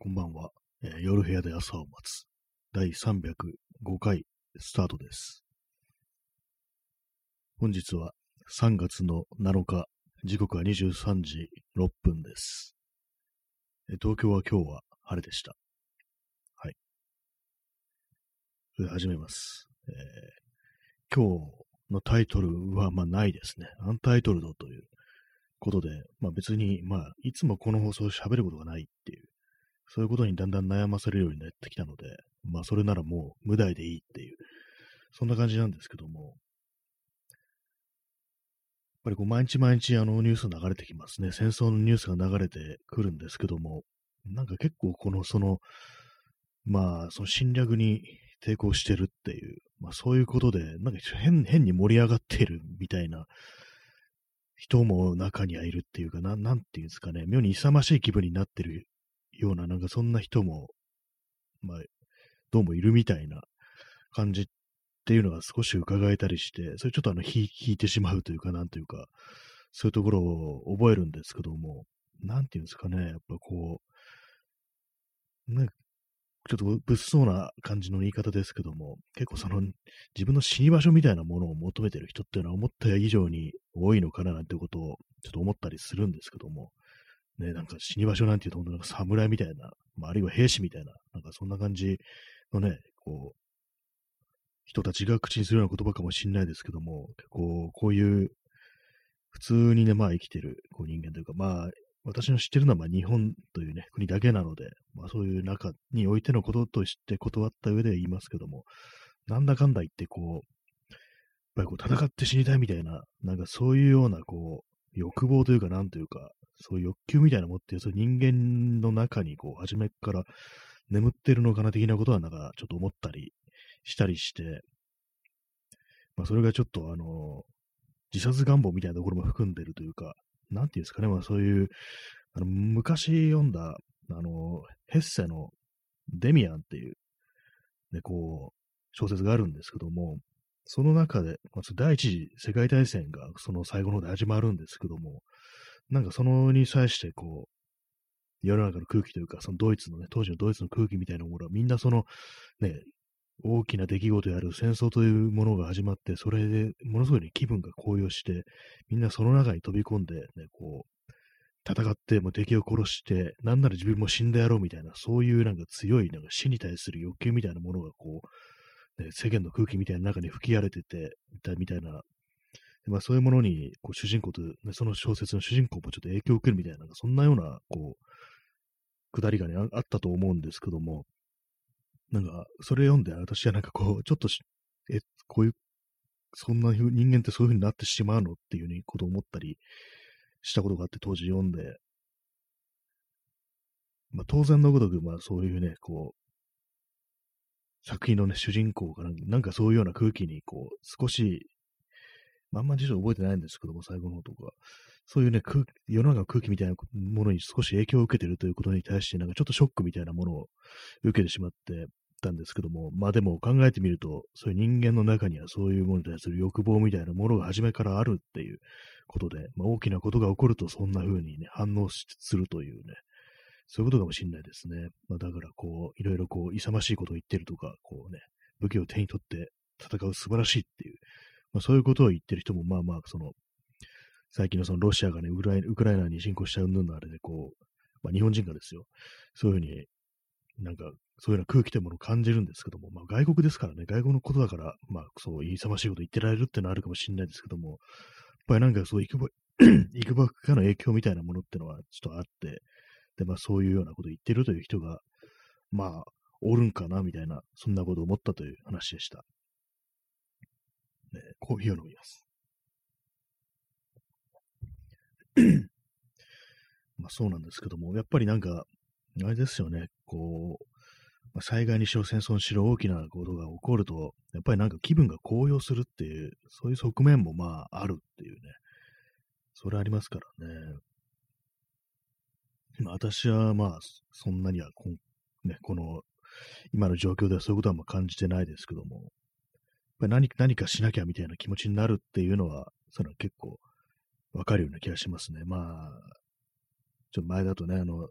こんばんは、えー夜部屋で朝を待つ。第305回スタートです。本日は3月の7日、時刻は23時6分です。えー東京は今日は晴れでした。はい。それで始めます。えー今日のタイトルは、まあないですね。アンタイトルドということで、まあ別に、まあいつもこの放送を喋ることがないっていうそういうことにだんだん悩まされるようになってきたので、まあそれならもう無題でいいっていう、そんな感じなんですけども、やっぱりこう毎日毎日あのニュース流れてきますね。戦争のニュースが流れてくるんですけども、なんか結構このその、まあその侵略に抵抗してるっていう、まあそういうことで、なんか変変に盛り上がっているみたいな人も中にはいるっていうかな、なんていうんですかね、妙に勇ましい気分になってるような、なんかそんな人も、まあ、どうもいるみたいな感じっていうのが少し伺えたりして、それちょっとあの、引いてしまうというか、なんというか、そういうところを覚えるんですけども、なんていうんですかね、やっぱこう、ね、ちょっと物騒な感じの言い方ですけども、結構その自分の死に場所みたいなものを求めてる人っていうのは思った以上に多いのかななんてことをちょっと思ったりするんですけども、ね、なんか死に場所なんていうと、本当なんか侍みたいな、まあ、あるいは兵士みたいな、なんかそんな感じのね、こう、人たちが口にするような言葉かもしれないですけども、結構こういう、普通にね、まあ生きてるこう人間というか、まあ、私の知ってるのはまあ日本というね、国だけなので、まあそういう中においてのこととして断った上で言いますけども、なんだかんだ言ってこう、やっぱりこう戦って死にたいみたいな、なんかそういうようなこう、欲望というかなんというか、そういう欲求みたいなのって、そういう人間の中にこう、初めから眠ってるのかな的なことはなんかちょっと思ったりしたりして、まあそれがちょっとあの、自殺願望みたいなところも含んでるというか、なんていうんですかね、まあそういう、あの、昔読んだ、あの、ヘッセのデミアンっていう、ね、こう、小説があるんですけども、その中で、まず第一次世界大戦がその最後の方で始まるんですけども、なんかそのに際してこう、世の中の空気というか、そのドイツのね、当時のドイツの空気みたいなものはみんなその、ね、大きな出来事である戦争というものが始まって、それでものすごい、ね、気分が高揚して、みんなその中に飛び込んで、ね、こう、戦って、もう敵を殺して、なんなら自分も死んでやろうみたいな、そういうなんか強いなんか死に対する欲求みたいなものがこう、ね、世間の空気みたいな中に吹き荒れてて、みたいな、まあそういうものに、こう主人公と、ね、その小説の主人公もちょっと影響を受けるみたいな、そんなような、こう、くだりがね、ああったと思うんですけども、なんか、それ読んで、私はなんかこう、ちょっとし、え、こういう、そんな人間ってそういう風になってしまうのっていうね、こと思ったりしたことがあって、当時読んで、まあ当然のごとく、まあそういうね、こう、作品のね、主人公がなんかそういうような空気に、こう、少し、まんま辞書覚えてないんですけども、最後の方とか、そういうね、空世の中の空気みたいなものに少し影響を受けてるということに対して、なんかちょっとショックみたいなものを受けてしまってたんですけども、まあでも考えてみると、そういう人間の中にはそういうものに対する欲望みたいなものが初めからあるっていうことで、まあ大きなことが起こるとそんな風にね、反応するというね、そういうことかもしれないですね。まあだからこう、いろいろこう、勇ましいことを言ってるとか、こうね、武器を手に取って戦う素晴らしいっていう、まあそういうことを言ってる人もまあまあ、その、最近のそのロシアがね、ウクライウクライナに侵攻した云々のあれで、こう、まあ、日本人がですよ、そういうふうに、なんか、そういうような空気というものを感じるんですけども、まあ、外国ですからね、外国のことだから、まあ、そう、勇ましいこと言ってられるっていうのはあるかもしれないですけども、やっぱりなんかそう、いくば、いくばくかの影響みたいなものってのはちょっとあって、で、まあ、そういうようなことを言ってるという人が、まあ、おるんかな、みたいな、そんなことを思ったという話でした。ね、コーヒーを飲みます。まあそうなんですけども、やっぱりなんか、あれですよね、こう、まあ、災害にしろ戦争にしろ大きなことが起こると、やっぱりなんか気分が高揚するっていう、そういう側面もまああるっていうね、それありますからね。まあ私はまあそんなにはこ、ね、この今の状況ではそういうことはまあ感じてないですけども、何何かしなきゃみたいな気持ちになるっていうのは、それは結構わかるような気がしますね。まあ、ちょっと前だとね、あの、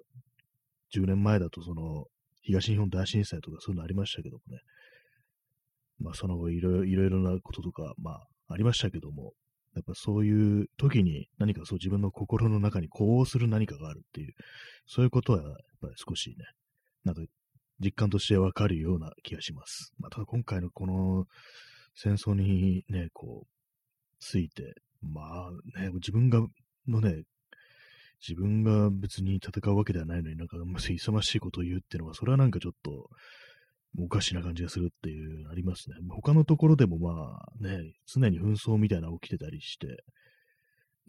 10年前だとその、東日本大震災とかそういうのありましたけどもね。まあその後いろいろなこととか、まあありましたけども、やっぱそういう時に何かそう自分の心の中に呼応する何かがあるっていう、そういうことはやっぱり少しね、なんか実感としてわかるような気がします。まあ、ただ今回のこの戦争にね、こう、ついて、まあね、自分が、のね、自分が別に戦うわけではないのになんか、勇ましいことを言うっていうのは、それはなんかちょっと、おかしな感じがするっていう、ありますね。他のところでもまあね、常に紛争みたいなの起きてたりして、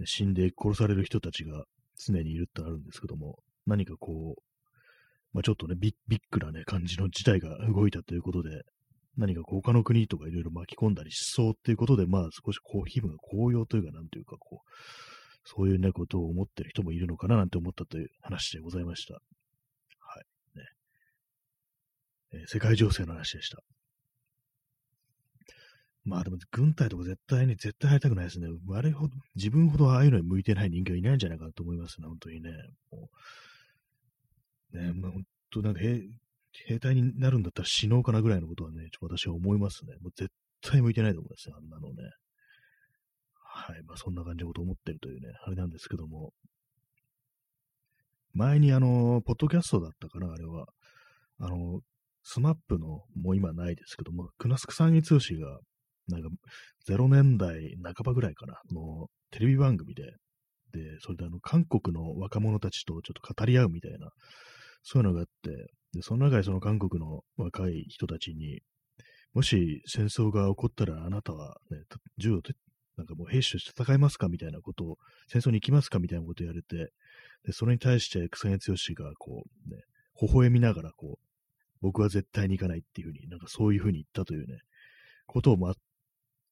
死んで殺される人たちが常にいるってあるんですけども、何かこう、まあ、ちょっとねビ、ビッグなね、感じの事態が動いたということで、何か他の国とかいろいろ巻き込んだりしそうっていうことで、まあ少しこう気分が高揚というか、なんというかこう、そういうね、ことを思ってる人もいるのかななんて思ったという話でございました。はい。ね。えー、世界情勢の話でした。まあでも軍隊とか絶対に、絶対入りたくないですね。あれほど、自分ほどああいうのに向いてない人間はいないんじゃないかなと思いますね、本当にね。もうね、まあ、本当なんか兵隊になるんだったら死のうかなぐらいのことはね、ちょっと私は思いますね。もう絶対向いてないと思いますよ、あんなのね。はい。まあそんな感じのことを思ってるというね、あれなんですけども。前にあの、ポッドキャストだったかな、あれは。あの、スマップの、もう今ないですけども、クナスクサンギツシが、なんか、0年代半ばぐらいかな、のテレビ番組で、で、それであの、韓国の若者たちとちょっと語り合うみたいな、そういうのがあって、で、その中でその韓国の若い人たちに、もし戦争が起こったらあなたは、ね、銃をなんかもう兵士として戦いますかみたいなことを、戦争に行きますかみたいなことを言われて、で、それに対して草薙剛がこう、ね、微笑みながらこう、僕は絶対に行かないっていうふうに、なんかそういうふうに言ったというね、ことをま、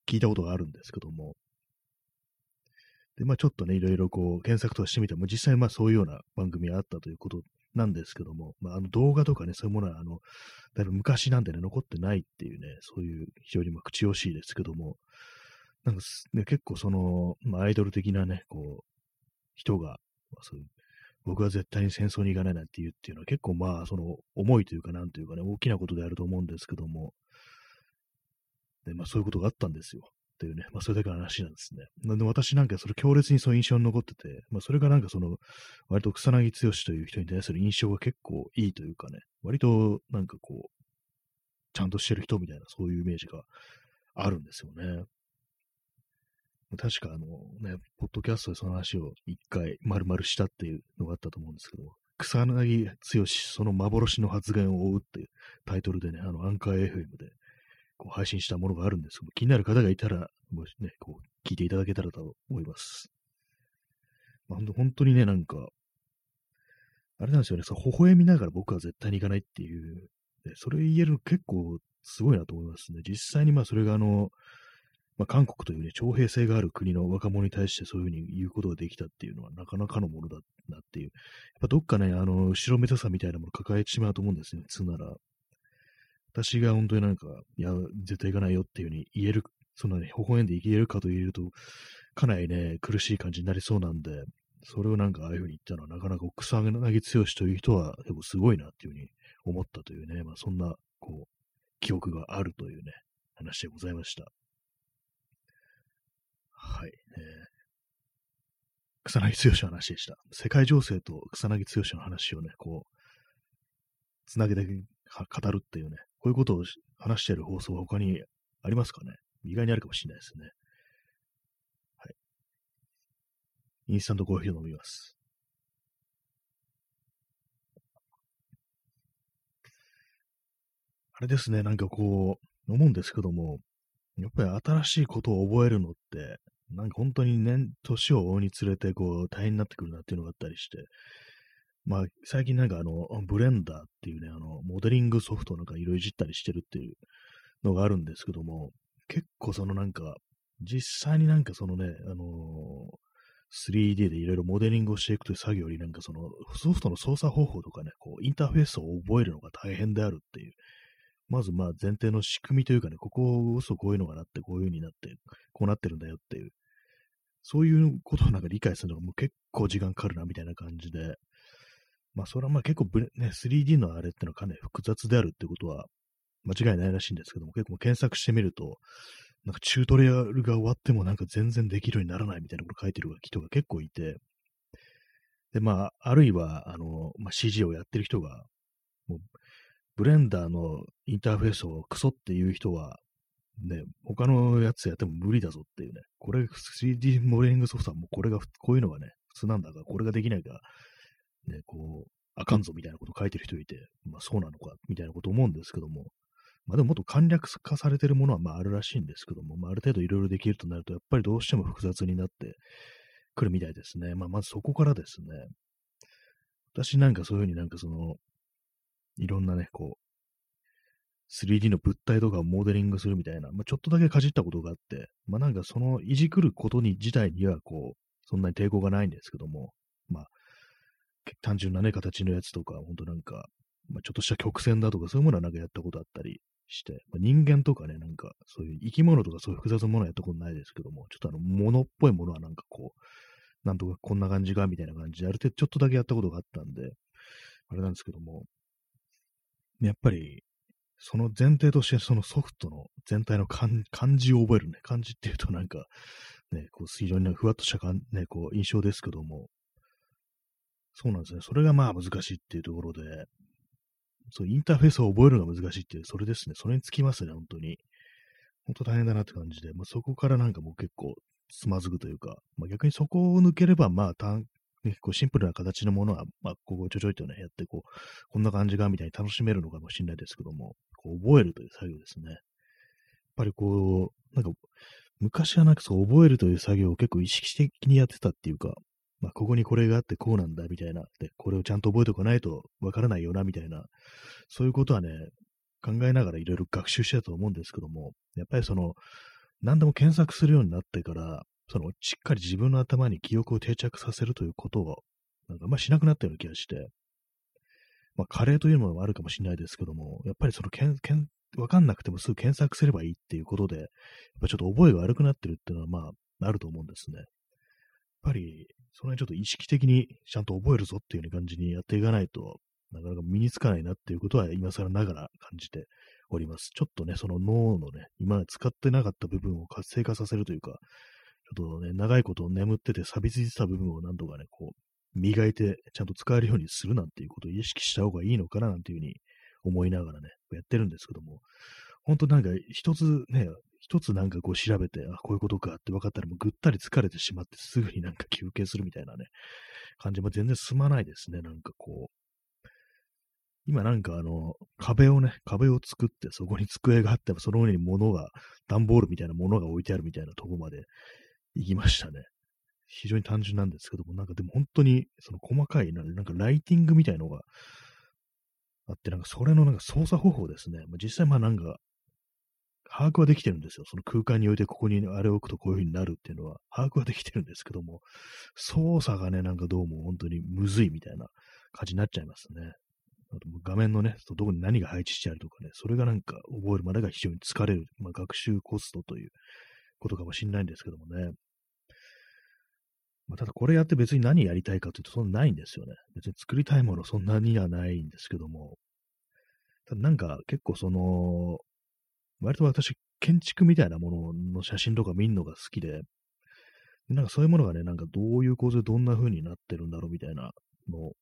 聞いたことがあるんですけども、で、まあちょっとね、いろいろこう、検索とかしてみても、実際まあそういうような番組があったということなんですけども、まあ、あの動画とかね、そういうものは、あの、だいぶ昔なんでね、残ってないっていうね、そういう非常にまあ口惜しいですけども、なんか、ね、結構その、まあ、アイドル的なね、こう、人が、まあ、そういう僕は絶対に戦争に行かないなんて言うっていうのは結構まあ、その、重いというか、なんというかね、大きなことであると思うんですけども、で、まあそういうことがあったんですよ。っていうね、まあそれだけの話なんですね。なんで私なんかそれ強烈にそういう印象に残ってて、まあそれがなんかその、割と草薙剛という人に対する印象が結構いいというかね、割となんかこう、ちゃんとしてる人みたいなそういうイメージがあるんですよね。確かあのね、ポッドキャストでその話を一回丸々したっていうのがあったと思うんですけど、草薙剛その幻の発言を追うっていうタイトルでね、あのアンカー FM でこう配信したものがあるんですけど、気になる方がいたら、もしね、こう聞いていただけたらと思います。まあ、本当にね、なんか、あれなんですよね、そ微笑みながら僕は絶対に行かないっていう、ね、それ言える結構すごいなと思いますね。実際にまあそれがあの、まあ、韓国というね、徴兵制がある国の若者に対してそういうふうに言うことができたっていうのはなかなかのものだなっていう。やっぱどっかね、あの、後ろめたさみたいなものを抱えてしまうと思うんですね、普通なら。私が本当になんか、いや、絶対行かないよっていうふうに言える、そんなね、微笑んで言えるかと言えると、かなりね、苦しい感じになりそうなんで、それをなんかああいうふうに言ったのは、なかなか草薙剛という人は、でもすごいなっていうふうに思ったというね、まあそんな、こう、記憶があるというね、話でございました。はい。えー、草薙剛の話でした。世界情勢と草薙剛の話をね、こう、つなげて語るっていうね、こういうことを話している放送は他にありますかね？意外にあるかもしれないですね。はい。インスタントコーヒーを飲みます。あれですね、なんかこう、思うんですけども、やっぱり新しいことを覚えるのって、なんか本当に年、年を追うにつれて、こう、大変になってくるなっていうのがあったりして、まあ、最近なんかあの、ブレンダーっていうね、あの、モデリングソフトなんかいろいろいじったりしてるっていうのがあるんですけども、結構そのなんか、実際になんかそのね、あのー、3D でいろいろモデリングをしていくという作業よりなんかそのソフトの操作方法とかね、こうインターフェースを覚えるのが大変であるっていう、まずまあ前提の仕組みというかね、こここそこういうのがなって、こういう風になって、こうなってるんだよっていう、そういうことをなんか理解するのがもう結構時間かかるなみたいな感じで、まあ、それはまあ結構ブレ、ね、3D のあれってのはかなり複雑であるってことは間違いないらしいんですけども、結構検索してみると、なんかチュートリアルが終わってもなんか全然できるようにならないみたいなこと書いてる人が結構いて、で、まあ、あるいは、あの、まあ、CG をやってる人が、もう、ブレンダーのインターフェースをクソっていう人は、ね、他のやつやっても無理だぞっていうね、これ 3D モデリングソフトはもうこれが、こういうのがね、普通なんだが、これができないからね、こう、あかんぞみたいなこと書いてる人いて、まあそうなのか、みたいなこと思うんですけども、まあでももっと簡略化されてるものはまああるらしいんですけども、まあある程度いろいろできるとなると、やっぱりどうしても複雑になってくるみたいですね。まあまずそこからですね、私なんかそういうふうになんかその、いろんなね、こう、3D の物体とかをモデリングするみたいな、まあ、ちょっとだけかじったことがあって、まあなんかそのいじくることに自体にはこう、そんなに抵抗がないんですけども、単純なね、形のやつとか、ほんとなんか、まあ、ちょっとした曲線だとか、そういうものはなんかやったことあったりして、まあ、人間とかね、なんか、そういう生き物とかそういう複雑なものはやったことないですけども、ちょっとあの、物っぽいものはなんかこう、なんとかこんな感じか、みたいな感じで、ある程度ちょっとだけやったことがあったんで、あれなんですけども、やっぱり、その前提として、そのソフトの全体の漢字を覚えるね。漢字っていうとなんか、ね、こう非常にふわっとしたかん、ね、こう印象ですけども、そうなんですね。それがまあ難しいっていうところで、そうインターフェースを覚えるのが難しいっていう、それですね。それにつきますね、本当に。本当大変だなって感じで、まあ、そこからなんかもう結構つまずくというか、まあ、逆にそこを抜ければ、まあ単、ね、こうシンプルな形のものは、まあ、ここちょちょいとね、やって、こう、こんな感じがみたいに楽しめるのかもしれないですけども、こう覚えるという作業ですね。やっぱりこう、なんか、昔はなんかそう覚えるという作業を結構意識的にやってたっていうか、まあ、ここにこれがあってこうなんだみたいな、で、これをちゃんと覚えておかないとわからないよなみたいな、そういうことはね、考えながらいろいろ学習してたと思うんですけども、やっぱりその、何でも検索するようになってから、その、しっかり自分の頭に記憶を定着させるということを、なんかあんましなくなったような気がして、まあ、カレーというものもあるかもしれないですけども、やっぱりその、けん、けん、わかんなくてもすぐ検索すればいいっていうことで、やっぱちょっと覚えが悪くなってるっていうのは、まあ、あると思うんですね。やっぱり、その辺ちょっと意識的にちゃんと覚えるぞっていうよう感じにやっていかないと、なかなか身につかないなっていうことは今更ながら感じております。ちょっとね、その脳のね、今使ってなかった部分を活性化させるというか、ちょっとね、長いこと眠ってて錆びついてた部分をなんとかね、こう、磨いてちゃんと使えるようにするなんていうことを意識した方がいいのかななんていうふうに思いながらね、やってるんですけども、本当なんか一つね、一つなんかこう調べて、あ、こういうことかって分かったらもうぐったり疲れてしまってすぐになんか休憩するみたいなね、感じも全然進まないですね、なんかこう。今なんかあの、壁をね、壁を作ってそこに机があって、その上に物が、段ボールみたいなものが置いてあるみたいなとこまで行きましたね。非常に単純なんですけども、なんかでも本当にその細かいな、なんかライティングみたいのがあって、なんかそれのなんか操作方法ですね。まあ、実際まあなんか、把握はできてるんですよ。その空間においてここにあれを置くとこういう風になるっていうのは、把握はできてるんですけども、操作がね、なんかどうも本当にむずいみたいな感じになっちゃいますね。あと画面のね、どこに何が配置してあるとかね、それがなんか覚えるまでが非常に疲れる、まあ、学習コストということかもしれないんですけどもね。まあ、ただこれやって別に何やりたいかというとそんなないんですよね。別に作りたいものそんなにはないんですけども。ただなんか結構その、割と私建築みたいなものの写真とか見るのが好きで、なんかそういうものがね、なんかどういう構図でどんな風になってるんだろうみたいなのを、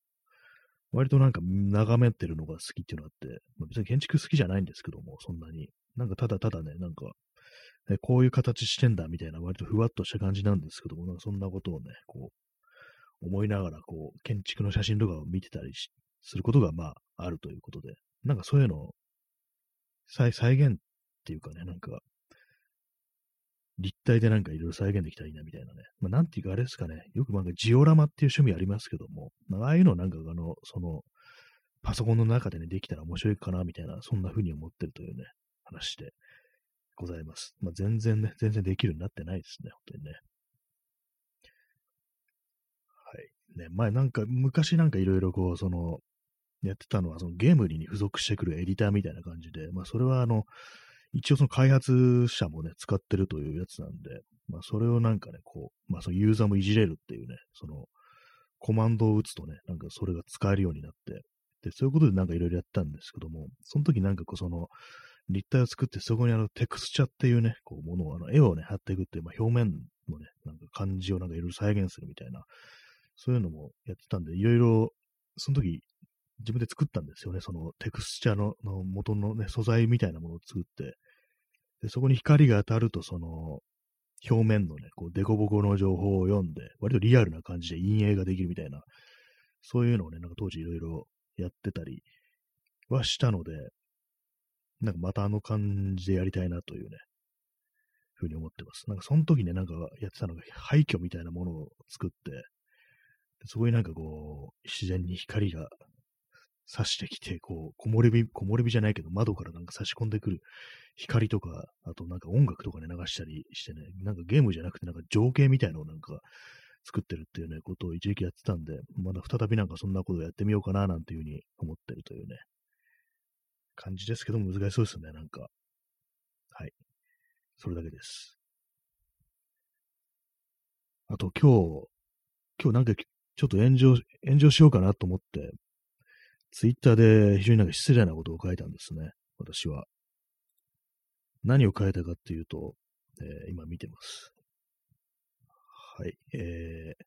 割となんか眺めてるのが好きっていうのがあって、まあ、別に建築好きじゃないんですけども、そんなに。なんかただただね、なんかえこういう形してんだみたいな割とふわっとした感じなんですけども、なんかそんなことをね、こう、思いながら、こう、建築の写真とかを見てたりすることが、まあ、あるということで、なんかそういうのを再再現っていうかね、なんか、立体でなんかいろいろ再現できたらいいなみたいなね。まあ、なんていうかあれですかね。よくなんかジオラマっていう趣味ありますけども、まあ、ああいうのなんかあの、その、パソコンの中でね、できたら面白いかなみたいな、そんな風に思ってるというね、話で。ございます。まあ、全然ね、全然できるようになってないですね、本当にね。はい。ね、前なんか、昔なんかいろいろこう、その、やってたのは、そのゲームに付属してくるエディターみたいな感じで、まあ、それはあの、一応その開発者もね、使ってるというやつなんで、まあ、それをなんかね、こう、まあ、そのユーザーもいじれるっていうね、その、コマンドを打つとね、なんかそれが使えるようになって、で、そういうことでなんかいろいろやったんですけども、その時なんかこうその、立体を作って、そこにあの、テクスチャっていうね、こう、ものを、あの、絵をね、貼っていくっていう、まあ、表面のね、なんか感じをなんかいろいろ再現するみたいな、そういうのもやってたんで、いろいろ、その時、自分で作ったんですよね。そのテクスチャのの元のね、素材みたいなものを作って、でそこに光が当たると、その、表面のね、こう、デコボコの情報を読んで、割とリアルな感じで陰影ができるみたいな、そういうのをね、なんか当時いろいろやってたりはしたので、なんかまたあの感じでやりたいなというね、ふうに思ってます。なんかその時ね、なんかやってたのが廃墟みたいなものを作って、そこになんかこう、自然に光が差してきて、こう、木漏れ日、木漏れ日じゃないけど、窓からなんか差し込んでくる光とか、あとなんか音楽とかね、流したりしてね、なんかゲームじゃなくて、なんか情景みたいのをなんか作ってるっていうね、ことを一時期やってたんで、まだ再びなんかそんなことをやってみようかな、なんていうふうに思ってるというね、感じですけども難しそうですね、なんか。はい。それだけです。あと今日、今日なんかちょっと炎上、炎上しようかなと思って、ツイッターで非常になんか失礼なことを書いたんですね。私は。何を書いたかっていうと、えー、今見てます。はい。えー、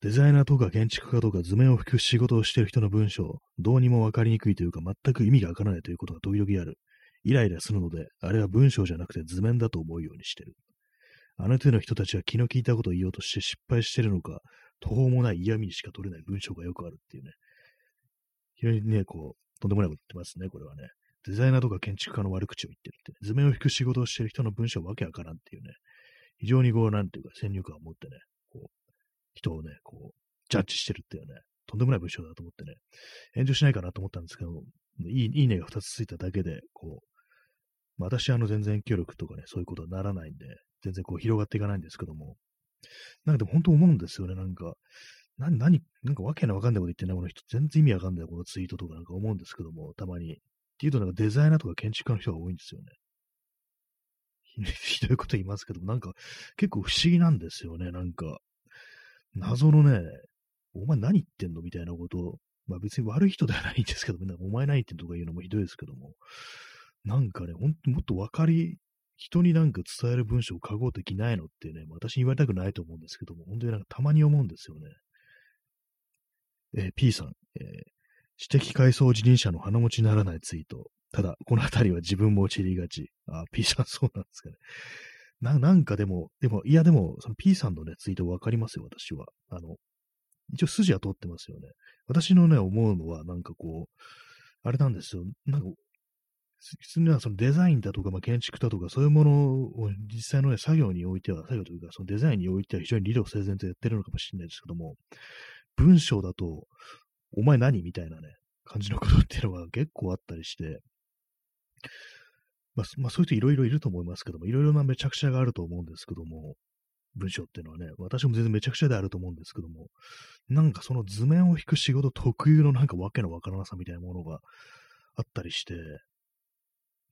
デザイナーとか建築家とか図面を吹く仕事をしている人の文章、どうにもわかりにくいというか全く意味がわからないということが時々ある。イライラするので、あれは文章じゃなくて図面だと思うようにしてる。あの手の人たちは気の利いたことを言おうとして失敗してるのか、途方もない嫌味にしか取れない文章がよくあるっていうね。非常にね、こう、とんでもないこと言ってますね、これはね。デザイナーとか建築家の悪口を言ってるって、ね、図面を引く仕事をしてる人の文章わけわからんっていうね。非常にこう、なんていうか、先入観を持ってね、こう、人をね、こう、ジャッジしてるっていうね、とんでもない文章だと思ってね、炎上しないかなと思ったんですけど、いいいいねが2つついただけで、こう、私はあの全然協力とかね、そういうことはならないんで、全然こう広がっていかないんですけども、なんかでも本当思うんですよね、なんか、何、何、なんかわけのわかんないこと言ってんな、この人。全然意味わかんない、このツイートとかなんか思うんですけども、たまに。っていうと、なんかデザイナーとか建築家の人が多いんですよね。ひ どいこと言いますけども、なんか結構不思議なんですよね、なんか。謎のね、お前何言ってんのみたいなことを、まあ別に悪い人ではないんですけども、お前何言ってんのとか言うのもひどいですけども、なんかね、ほんともっと分かり、人になんか伝える文章を書こうときないのってね、私に言われたくないと思うんですけども、本当になんかたまに思うんですよね。えー、P さん、えー、知的階層自輪車の鼻持ちならないツイート。ただ、このあたりは自分も陥りがち。あ、P さん そうなんですかね。な、なんかでも、でも、いやでも、その P さんのね、ツイートわかりますよ、私は。あの、一応筋は通ってますよね。私のね、思うのは、なんかこう、あれなんですよ。なんか、普通にはそのデザインだとか、まあ、建築だとか、そういうものを実際の、ね、作業においては、作業というか、そのデザインにおいては非常に理路整然とやってるのかもしれないですけども、文章だと、お前何みたいなね、感じのことっていうのが結構あったりして、まあ、まあ、そういう人いろいろいると思いますけども、いろいろなめちゃくちゃがあると思うんですけども、文章っていうのはね、私も全然めちゃくちゃであると思うんですけども、なんかその図面を引く仕事特有のなんかわけのわからなさみたいなものがあったりして、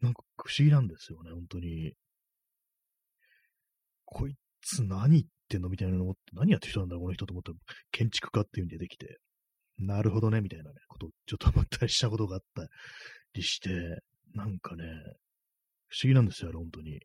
なんか不思議なんですよね、本当に。こいつ何言ってんのみたいなの思って、何やってる人なんだろう、この人と思ったら、建築家っていうんでできて、なるほどね、みたいなね、ことちょっと思ったりしたことがあったりして、なんかね、不思議なんですよ、本当に。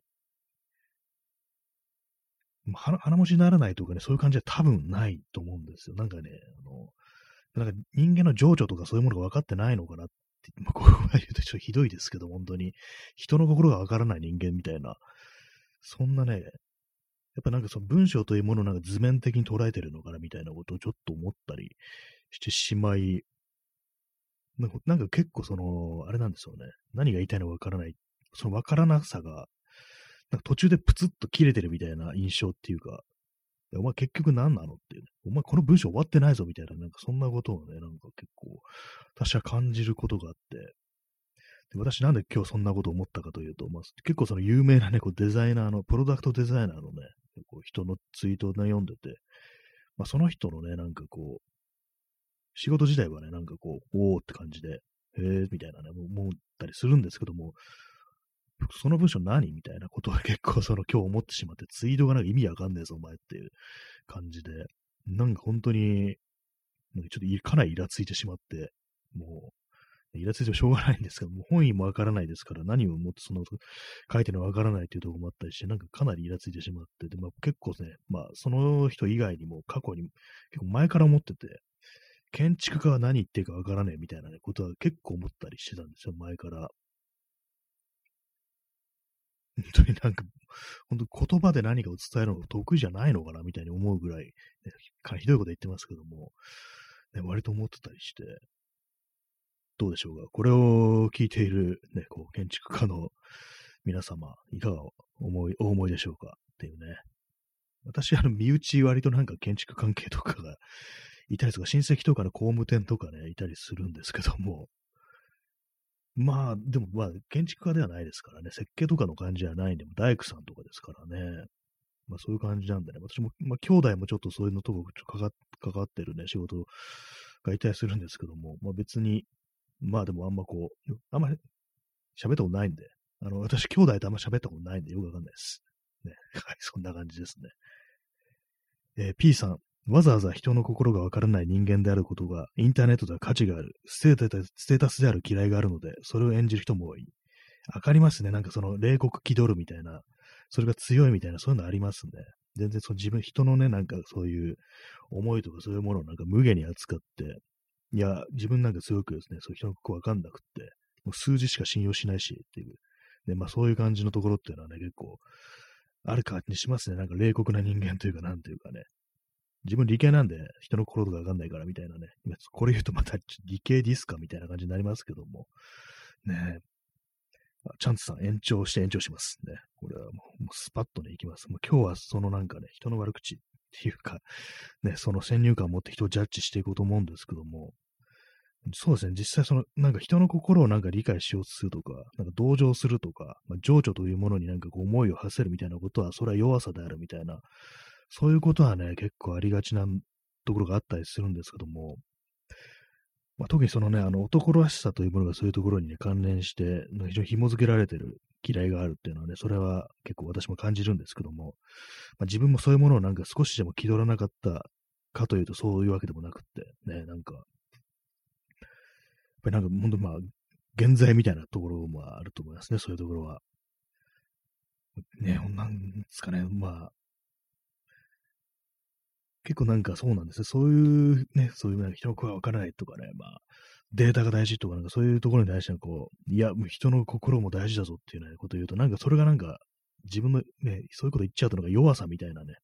鼻鼻持ちにならないとかね、そういう感じは多分ないと思うんですよ。なんかね、あの、なんか人間の情緒とかそういうものが分かってないのかなって、まあ、こう 言うとちょっとひどいですけど、本当に。人の心が分からない人間みたいな、そんなね、やっぱなんかその文章というものをなんか図面的に捉えてるのかなみたいなことをちょっと思ったりしてしまい、なんか結構その、あれなんですよね。何が言いたいのかわからない。そのわからなさが、なんか途中でプツッと切れてるみたいな印象っていうか、お前結局何なのっていう、ね、お前この文章終わってないぞみたいな、なんかそんなことをね、なんか結構、私は感じることがあって、私なんで今日そんなこと思ったかというと、まあ、結構その有名なね、こうデザイナーの、プロダクトデザイナーのね、こう人のツイートを、ね、読んでて、まあ、その人のね、なんかこう、仕事自体はね、なんかこう、おーって感じで、へえ、みたいなね、思ったりするんですけども、その文章何みたいなことは結構その今日思ってしまって、ツイートがなんか意味わかんねえぞ、お前っていう感じで、なんか本当に、なんかちょっとかなりイラついてしまって、もう、イラついてもしょうがないんですけど、もう本意もわからないですから、何をもってその書いてるのわからないっていうところもあったりして、なんかかなりイラついてしまって、で、まあ、結構ね、まあ、その人以外にも過去に、結構前から思ってて、建築家は何言ってるかわからねえみたいな、ことは結構思ったりしてたんですよ、前から。本当になんか、本当言葉で何かを伝えるのが得意じゃないのかなみたいに思うぐらい、ね、かひどいこと言ってますけども、ね、割と思ってたりして、どうでしょうか？これを聞いている、ね、こう、建築家の皆様、いかが思い、お思いでしょうか？っていうね。私、あの、身内割となんか建築関係とかがいたりとか、親戚とかの工務店とかね、いたりするんですけども、まあ、でもまあ、建築家ではないですからね、設計とかの感じじゃないんで、大工さんとかですからね、まあそういう感じなんでね、私も、まあ兄弟もちょっとそういうのとこかかかかってるね、仕事がいたりするんですけども、まあ別に、まあでもあんまこう、あんまり喋ったことないんで、あの、私兄弟とあんま喋ったことないんでよくわかんないです。ね。はい、そんな感じですね。えー、P さん、わざわざ人の心がわからない人間であることが、インターネットでは価値がある、ステータスである嫌いがあるので、それを演じる人も多い。わかりますね。なんかその、冷酷気取るみたいな、それが強いみたいな、そういうのありますね。全然その自分、人のね、なんかそういう思いとかそういうものをなんか無下に扱って、いや、自分なんかすごくですね、そういう人の心わかんなくって、もう数字しか信用しないしっていう。で、まあそういう感じのところっていうのはね、結構、ある感じしますね。なんか冷酷な人間というか、なんというかね。自分理系なんで人の心とかわかんないからみたいなね。これ言うとまた理系ディスかみたいな感じになりますけども。ねチャンツさん延長して延長します。ね。これはもうスパッとね、いきます。もう今日はそのなんかね、人の悪口っていうか、ね、その先入観を持って人をジャッジしていこうと思うんですけども、そうですね、実際その、なんか人の心をなんか理解しようとするとか、なんか同情するとか、まあ、情緒というものになんかこう思いを馳せるみたいなことは、それは弱さであるみたいな、そういうことはね、結構ありがちなところがあったりするんですけども、まあ、特にそのね、あの、男らしさというものがそういうところにね、関連して、非常に紐付けられてる嫌いがあるっていうのはね、それは結構私も感じるんですけども、まあ、自分もそういうものをなんか少しでも気取らなかったかというとそういうわけでもなくって、ね、なんか、ぱりなんか本当まあ、現在みたいなところもあると思いますね、そういうところは。ね、なんですかね、まあ、結構なんかそうなんですね。そういうね、そういう人の声がわからないとかね、まあ、データが大事とか、なんかそういうところに対してはこう、いや、もう人の心も大事だぞっていうね、ことを言うと、なんかそれがなんか、自分のね、そういうこと言っちゃうとなんか弱さみたいなね、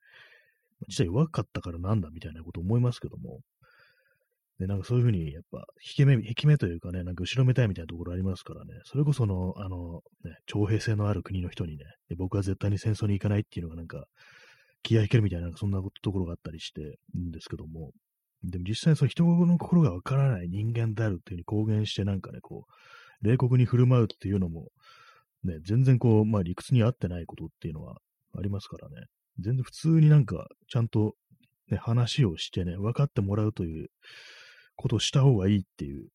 実は弱かったからなんだみたいなこと思いますけども、で、なんかそういうふうに、やっぱ、引け目、引き目というかね、なんか後ろめたいみたいなところありますからね、それこその、あの、ね、徴兵制のある国の人にね、僕は絶対に戦争に行かないっていうのがなんか、気合いけるみたいな、そんなところがあったりしてるんですけども、でも実際にその人の心がわからない人間であるっていうふうに公言してなんかね、こう、冷酷に振る舞うっていうのも、ね、全然こう、まあ理屈に合ってないことっていうのはありますからね。全然普通になんか、ちゃんと、ね、話をしてね、分かってもらうということをした方がいいっていう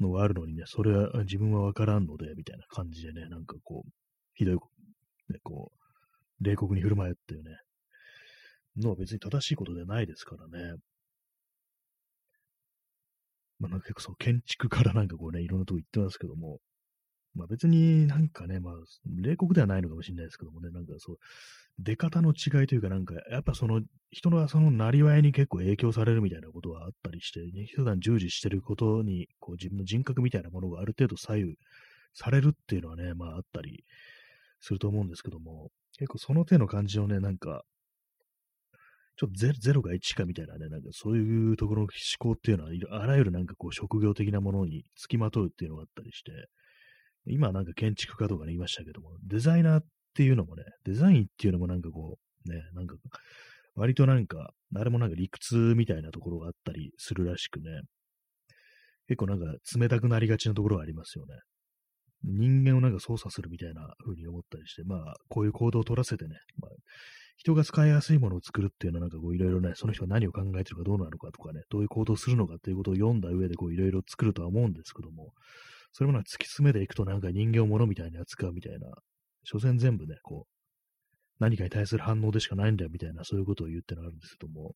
のがあるのにね、それは自分はわからんので、みたいな感じでね、なんかこう、ひどい、ね、こう、冷酷に振る舞うっていうね、のは別に正しいことではないですからね。まあなんか結構そう建築からなんかこうね、いろんなとこ行ってますけども、まあ別になんかね、まあ、冷酷ではないのかもしれないですけどもね、なんかそう、出方の違いというかなんか、やっぱその人のそのなりわいに結構影響されるみたいなことはあったりして、ね、普段従事してることに、こう自分の人格みたいなものがある程度左右されるっていうのはね、まああったりすると思うんですけども、結構その手の感じをね、なんか、ちょっとゼロが1かみたいなね、なんかそういうところの思考っていうのは、あらゆるなんかこう職業的なものにつきまとうっていうのがあったりして、今なんか建築家とかね言いましたけども、デザイナーっていうのもね、デザインっていうのもなんかこう、ね、なんか、割となんか、あれもなんか理屈みたいなところがあったりするらしくね、結構なんか冷たくなりがちなところがありますよね。人間をなんか操作するみたいな風に思ったりして、まあ、こういう行動を取らせてね、まあ、人が使いやすいものを作るっていうのはなんかこういろいろね、その人が何を考えてるかどうなのかとかね、どういう行動をするのかっていうことを読んだ上でこういろいろ作るとは思うんですけども、それもなんか突き詰めていくとなんか人間を物みたいに扱うみたいな、所詮全部ね、こう、何かに対する反応でしかないんだよみたいな、そういうことを言ってのがあるんですけども、やっ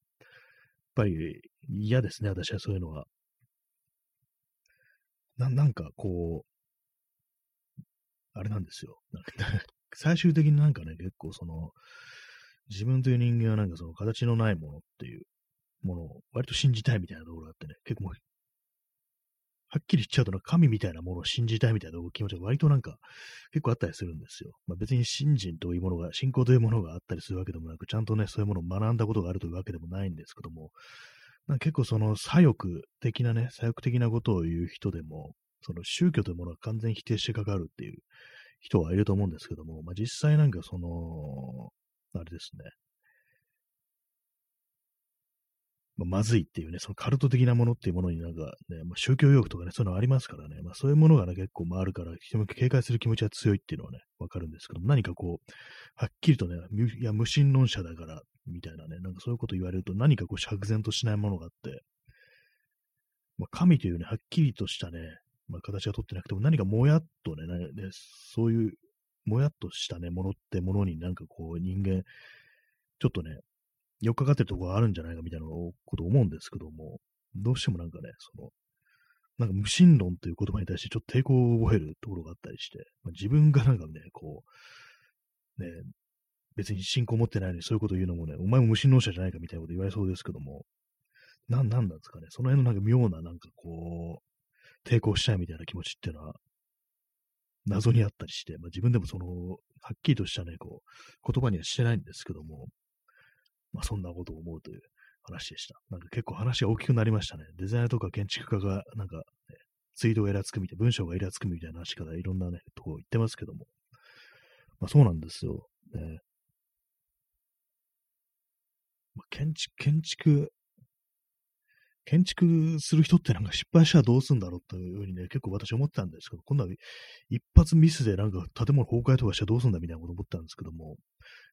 ぱり嫌ですね、私はそういうのは。ななんかこう、あれなんですよ。最終的になんかね、結構その、自分という人間はなんかその形のないものっていうものを割と信じたいみたいなところがあってね、結構はっきり言っちゃうと、神みたいなものを信じたいみたいな気持ちが割となんか結構あったりするんですよ。まあ、別に信心というものが、信仰というものがあったりするわけでもなく、ちゃんとね、そういうものを学んだことがあるというわけでもないんですけども、なんか結構その左翼的なね、左翼的なことを言う人でも、その宗教というものは完全否定してかかるっていう人はいると思うんですけども、まあ、実際なんかその、あれですね、まあ、まずいっていうね、そのカルト的なものっていうものになんかね、まあ、宗教用語とかね、そういうのありますからね、まあ、そういうものがね、結構あるから、人も警戒する気持ちが強いっていうのはね、わかるんですけども、何かこう、はっきりとね、いや、無神論者だから、みたいなね、なんかそういうこと言われると、何かこう、釈然としないものがあって、まあ、神というね、はっきりとしたね、まあ、形がとってなくても、何かもやっとね、ねそういう、もやっとしたね、ものってものになんかこう、人間、ちょっとね、よっかかってるところがあるんじゃないかみたいなこと思うんですけども、どうしてもなんかね、その、なんか無神論という言葉に対してちょっと抵抗を覚えるところがあったりして、まあ、自分がなんかね、こう、ね、別に信仰持ってないのにそういうこと言うのもね、お前も無神論者じゃないかみたいなこと言われそうですけども、な、なんなんですかね、その辺のなんか妙ななんかこう、抵抗したいみたいな気持ちっていうのは、謎にあったりして、まあ、自分でもその、はっきりとしたね、こう、言葉にはしてないんですけども、まあ、そんなことを思うという話でした。なんか結構話が大きくなりましたね。デザイナーとか建築家が、なんか、ね、ツイートがイラつくみたい、文章がイラつくみたいな話からいろんなね、ところ言ってますけども。まあそうなんですよ。ね、まあ、建築、建築、建築する人ってなんか失敗したらどうすんだろうというふうにね、結構私思ってたんですけど、今度は一発ミスでなんか建物崩壊とかしたらどうすんだみたいなこと思ったんですけども、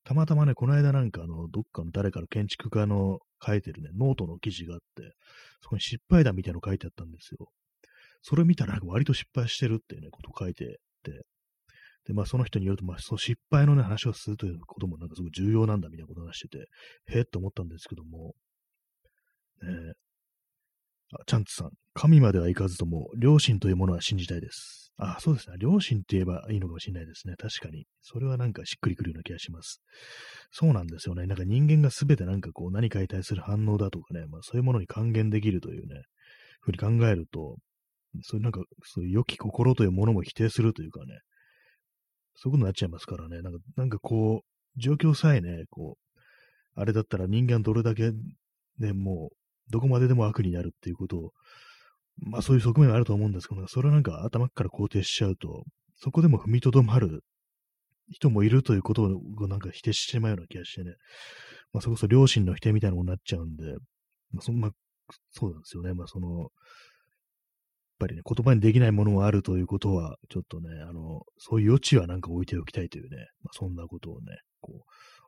たまたまね、この間なんかあの、どっかの誰かの建築家の書いてるね、ノートの記事があって、そこに失敗談みたいなの書いてあったんですよ。それ見たら割と失敗してるっていうね、こと書いてて、で、まあその人によると、まあその失敗のね、話をするということもなんかすごい重要なんだみたいなことを話してて、へえって思ったんですけども、ねあ、チャンツさん、神まではいかずとも、良心というものは信じたいです。あ、そうですね。良心って言えばいいのかもしれないですね。確かに。それはなんかしっくりくるような気がします。そうなんですよね。なんか人間がすべてなんかこう何かに対する反応だとかね、まあそういうものに還元できるというね、ふうに考えると、そういうなんか、そういう良き心というものも否定するというかね、そういうことになっちゃいますからね。なんか、なんかこう、状況さえね、こう、あれだったら人間どれだけね、もうどこまででも悪になるっていうことを、まあそういう側面があると思うんですけど、それはなんか頭から肯定しちゃうと、そこでも踏みとどまる人もいるということをなんか否定してしまうような気がしてね、まあそこそ良心の否定みたいなものになっちゃうんで、まあそ,、まあ、そうなんですよね。まあその、やっぱりね、言葉にできないものがあるということは、ちょっとね、あの、そういう余地はなんか置いておきたいというね、まあそんなことをね、こ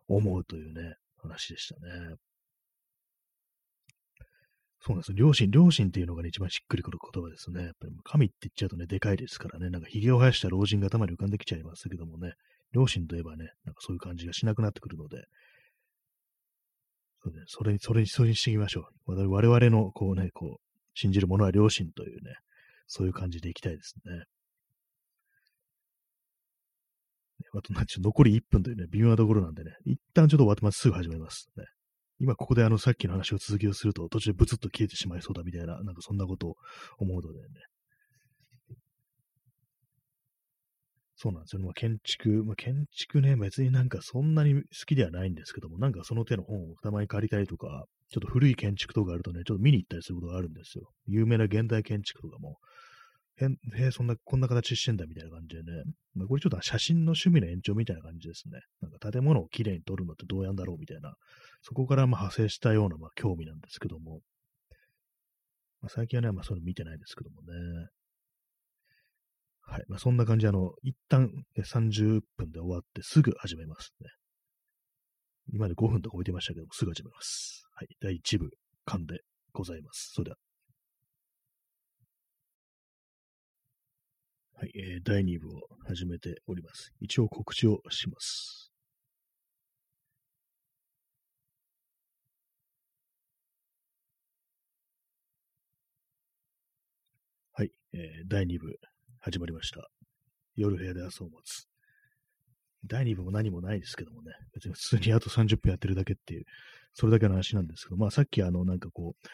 う、思うというね、話でしたね。そうなんです。両親、両親っていうのが、ね、一番しっくりくる言葉ですね。やっぱり神って言っちゃうとね、でかいですからね、なんか髭を生やした老人が頭に浮かんできちゃいますけどもね、両親といえばね、なんかそういう感じがしなくなってくるので、そうね、それに、それに、それにしていきましょう。我々の、こうね、こう、信じる者は両親というね、そういう感じでいきたいですね。あと、なんちゅう、残り1分というね、微妙なところなんでね、一旦ちょっと終わってます。すぐ始めます。ね。今ここであのさっきの話を続きをすると途中でブツッと消えてしまいそうだみたいな、なんかそんなことを思うのでね。そうなんですよ、ね。まあ、建築、まあ、建築ね、別になんかそんなに好きではないんですけども、なんかその手の本をたまに借りたりとか、ちょっと古い建築とかあるとね、ちょっと見に行ったりすることがあるんですよ。有名な現代建築とかも、へへそんな、こんな形してんだみたいな感じでね。まあ、これちょっと写真の趣味の延長みたいな感じですね。なんか建物をきれいに撮るのってどうやんだろうみたいな、そこからまあ派生したようなまあ興味なんですけども。まあ、最近はね、まあそういうの見てないですけどもね。はい。まあそんな感じで、あの、一旦、ね、30分で終わってすぐ始めますね。今で5分とか置いてましたけども、すぐ始めます。はい。第1部、完でございます。それでは。はい、えー、第2部を始めております。一応告知をします。はいえー、第2部始まりました。夜部屋で朝を待つ。第2部も何もないですけどもね、別に普通にあと30分やってるだけっていう、それだけの話なんですけど、まあさっきあのなんかこう、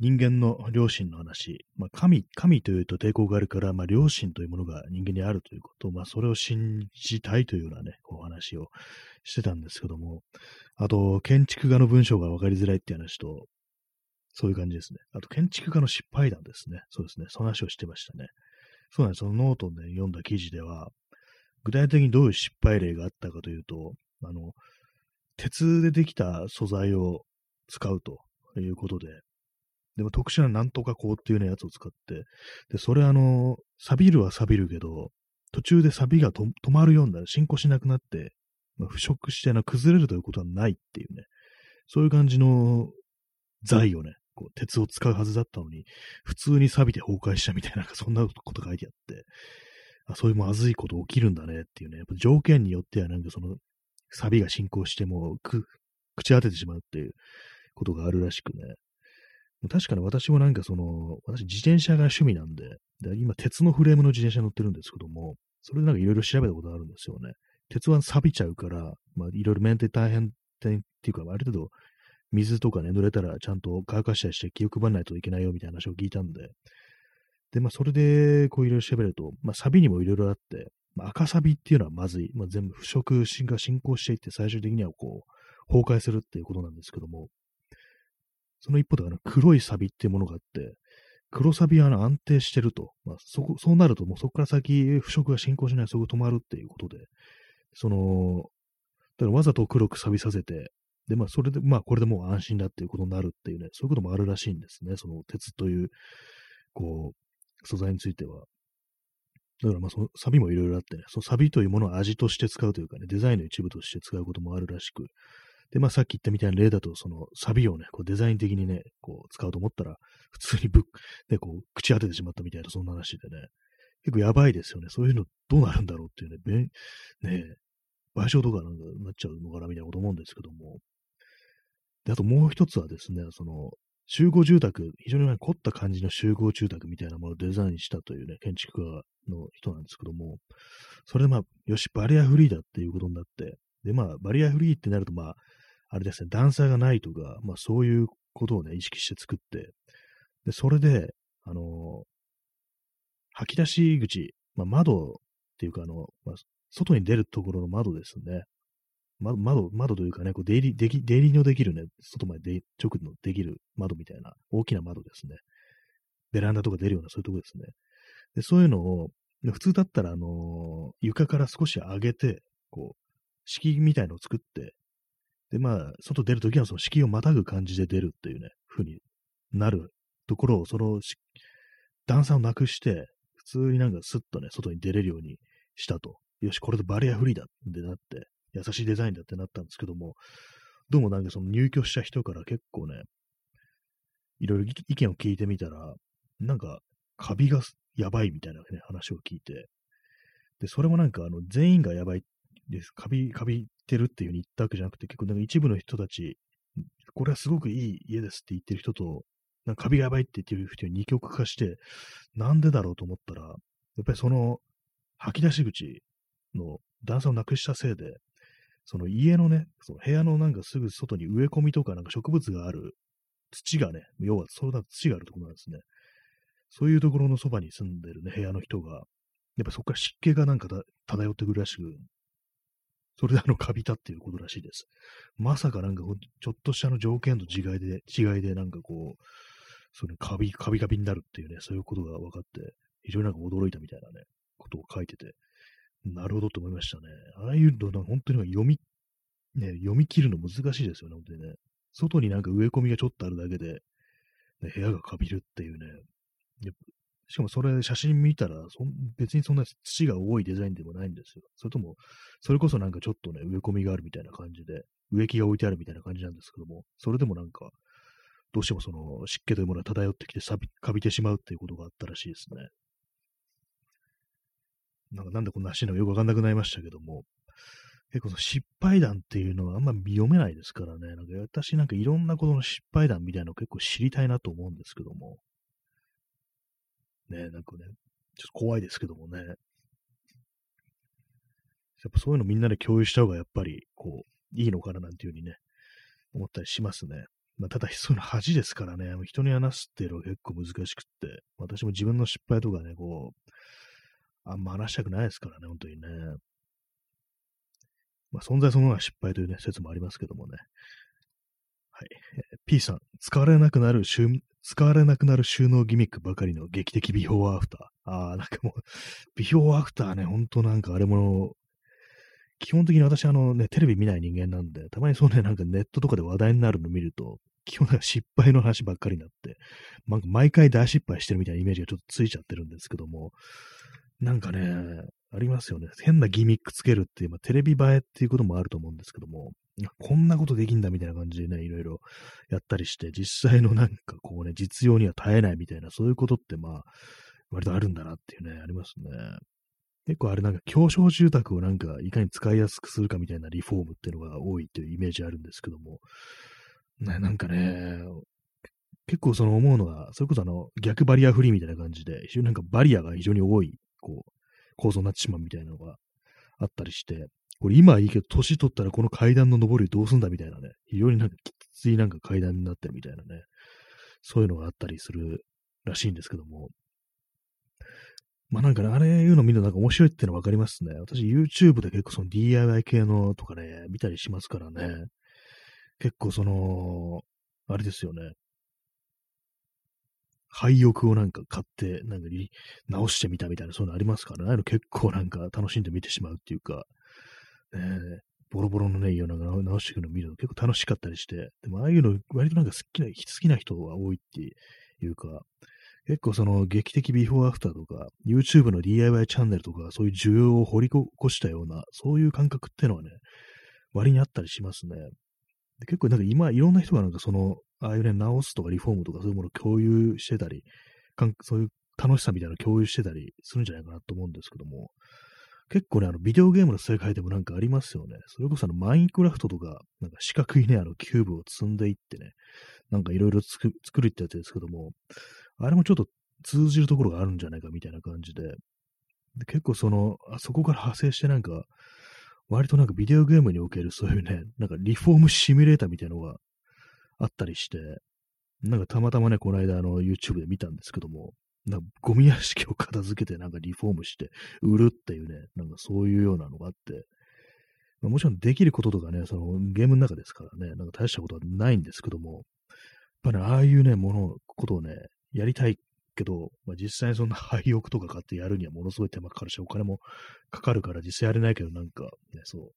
人間の良心の話、まあ神、神というと抵抗があるから、まあ良心というものが人間にあるということ、まあそれを信じたいというようなね、お話をしてたんですけども、あと、建築家の文章が分かりづらいっていう話と、そういう感じですね。あと、建築家の失敗談ですね。そうですね。その話をしてましたね。そうなんです。そのノートで読んだ記事では、具体的にどういう失敗例があったかというと、あの、鉄でできた素材を使うということで、でも特殊ななんとか鋼っていうね、やつを使って、で、それあの、錆びるは錆びるけど、途中で錆びが止まるようになる、進行しなくなって、まあ、腐食してな、崩れるということはないっていうね、そういう感じの材をね、こう、鉄を使うはずだったのに、普通に錆びて崩壊したみたいな、そんなこと書いてあって、あそういうまずいこと起きるんだねっていうね、やっぱ条件によってはなんかその、錆が進行しても、く、口当ててしまうっていうことがあるらしくね。確かに私もなんかその、私自転車が趣味なんで、で今鉄のフレームの自転車乗ってるんですけども、それでなんかいろいろ調べたことあるんですよね。鉄は錆びちゃうから、まあいろいろメンテ大変っていうか、ある程度水とかね、濡れたらちゃんと乾かしたりして気を配らないといけないよみたいな話を聞いたんで、で、まあ、それで、こういろいろ調べると、まあ、サビにもいろいろあって、まあ、赤サビっていうのはまずい。まあ、全部腐食が進行していって、最終的にはこう、崩壊するっていうことなんですけども、その一方で、あの、黒いサビっていうものがあって、黒サビは安定してると。まあ、そこ、そうなるともうそこから先、腐食が進行しない、そこ止まるっていうことで、その、だからわざと黒く錆びさせて、で、まあ、それで、まあ、これでもう安心だっていうことになるっていうね、そういうこともあるらしいんですね。その鉄という、こう、素材については。だからまあそのサビもいろいろあってね、そのサビというものを味として使うというかね、デザインの一部として使うこともあるらしく、で、まあさっき言ったみたいな例だと、そのサビをね、こうデザイン的にね、こう使うと思ったら、普通にぶっ、ね、こう口当ててしまったみたいな、そんな話でね、結構やばいですよね。そういうのどうなるんだろうっていうね、ね、賠償とかなんかなっちゃうのかなみたいなこと思うんですけども。で、あともう一つはですね、その、集合住宅、非常に凝った感じの集合住宅みたいなものをデザインしたというね、建築家の人なんですけども、それでまあ、よし、バリアフリーだっていうことになって、で、まあ、バリアフリーってなると、まあ、あれですね、段差がないとか、まあ、そういうことをね、意識して作って、で、それで、あの、吐き出し口、まあ、窓っていうか、あの、まあ、外に出るところの窓ですね。ま、窓、窓というかね、こう出入り、出入りのできるね、外まで直のできる窓みたいな、大きな窓ですね。ベランダとか出るようなそういうとこですね。で、そういうのを、普通だったら、あのー、床から少し上げて、こう、敷みたいのを作って、で、まあ、外出るときはその敷をまたぐ感じで出るっていうね、風になるところを、その段差をなくして、普通になんかスッとね、外に出れるようにしたと。よし、これでバリアフリーだってなって、優しいデザインだってなったんですけども、どうもなんかその入居した人から結構ね、いろいろ意見を聞いてみたら、なんか、カビがやばいみたいなね、話を聞いて、で、それもなんか、あの、全員がやばいです。カビ、カビってるっていう風に言ったわけじゃなくて、結構なんか一部の人たち、これはすごくいい家ですって言ってる人と、なんかカビがやばいって言ってる人に二極化して、なんでだろうと思ったら、やっぱりその吐き出し口の段差をなくしたせいで、その家のね、その部屋のなんかすぐ外に植え込みとかなんか植物がある土がね、要はそうだ土があるところなんですね。そういうところのそばに住んでるね、部屋の人が、やっぱそこから湿気がなんか漂ってくるらしく、それであの、カビたっていうことらしいです。まさかなんか、ちょっとしたの条件の違いで、違いでなんかこう、それカビ、カビカビになるっていうね、そういうことが分かって、非常になんか驚いたみたいなね、ことを書いてて、なるほどと思いましたね。ああいうの、本当に読み、ね、読み切るの難しいですよね、本当にね。外になんか植え込みがちょっとあるだけで、ね、部屋がかびるっていうね。しかもそれ写真見たらそん、別にそんな土が多いデザインでもないんですよ。それとも、それこそなんかちょっとね、植え込みがあるみたいな感じで、植木が置いてあるみたいな感じなんですけども、それでもなんか、どうしてもその湿気というものが漂ってきて錆び、かびてしまうっていうことがあったらしいですね。なんかなんでこんな話なのかよくわかんなくなりましたけども、結構その失敗談っていうのはあんま読めないですからね、なんか私なんかいろんなことの失敗談みたいなの結構知りたいなと思うんですけども、ね、なんかね、ちょっと怖いですけどもね。やっぱそういうのみんなで共有した方がやっぱり、こう、いいのかななんていうふうにね、思ったりしますね。まあ、ただ、そういうの恥ですからね、人に話すっていうのは結構難しくって、私も自分の失敗とかね、こう、あんま話したくないですからね、本当にね。まあ、存在そのものは失敗というね、説もありますけどもね。はい。P さん、使われなくなる収、使われなくなる収納ギミックばかりの劇的ビフォーアフター。ああ、なんかもう、ビフォーアフターね、ほんとなんかあれも、基本的に私あのね、テレビ見ない人間なんで、たまにそうね、なんかネットとかで話題になるの見ると、基本なんか失敗の話ばっかりになって、なんか毎回大失敗してるみたいなイメージがちょっとついちゃってるんですけども、なんかね、ありますよね。変なギミックつけるっていう、まあ、テレビ映えっていうこともあると思うんですけども、こんなことできんだみたいな感じでね、いろいろやったりして、実際のなんかこうね、実用には耐えないみたいな、そういうことってまあ、割とあるんだなっていうね、ありますね。結構あれなんか、狭小住宅をなんか、いかに使いやすくするかみたいなリフォームっていうのが多いというイメージあるんですけども、ね、なんかね、結構その思うのは、それこそあの、逆バリアフリーみたいな感じで、非常になんかバリアが非常に多い、こう、構造になってしまうみたいなのがあったりして、これ今はいいけど、年取ったらこの階段の上りどうすんだみたいなね、非常になんかきついなんか階段になってるみたいなね、そういうのがあったりするらしいんですけども、まあなんかね、あれいうの見るとなんか面白いってのわかりますね。私 YouTube で結構その DIY 系のとかね、見たりしますからね。結構その、あれですよね。廃屋をなんか買って、なんか直してみたみたいな、そういうのありますからね。ああいうの結構なんか楽しんで見てしまうっていうか、ね、ボロボロのね、家をなんか直していくのを見るの結構楽しかったりして、でもああいうの割となんか好きな、好きな人が多いっていうか、結構その劇的ビフォーアフターとか、YouTube の DIY チャンネルとか、そういう需要を掘り起こしたような、そういう感覚っていうのはね、割にあったりしますね。で結構なんか今、いろんな人がなんかその、ああいうね、直すとかリフォームとかそういうものを共有してたり、そういう楽しさみたいなのを共有してたりするんじゃないかなと思うんですけども、結構ね、あの、ビデオゲームの世界でもなんかありますよね。それこそあの、マインクラフトとか、なんか四角いね、あの、キューブを積んでいってね、なんかいろいろ作るってやつですけども、あれもちょっと通じるところがあるんじゃないかみたいな感じで、で結構その、あそこから派生してなんか、割となんかビデオゲームにおけるそういうね、なんかリフォームシミュレーターみたいなのがあったりして、なんかたまたまね、この間あの YouTube で見たんですけども、なんかゴミ屋敷を片付けてなんかリフォームして売るっていうね、なんかそういうようなのがあって、まあ、もちろんできることとかね、そのゲームの中ですからね、なんか大したことはないんですけども、やっぱね、ああいうね、もの、ことをね、やりたいけど、まあ、実際にそんな廃屋とか買ってやるにはものすごい手間かかるし、お金もかかるから実際やれないけど、なんかね、そう、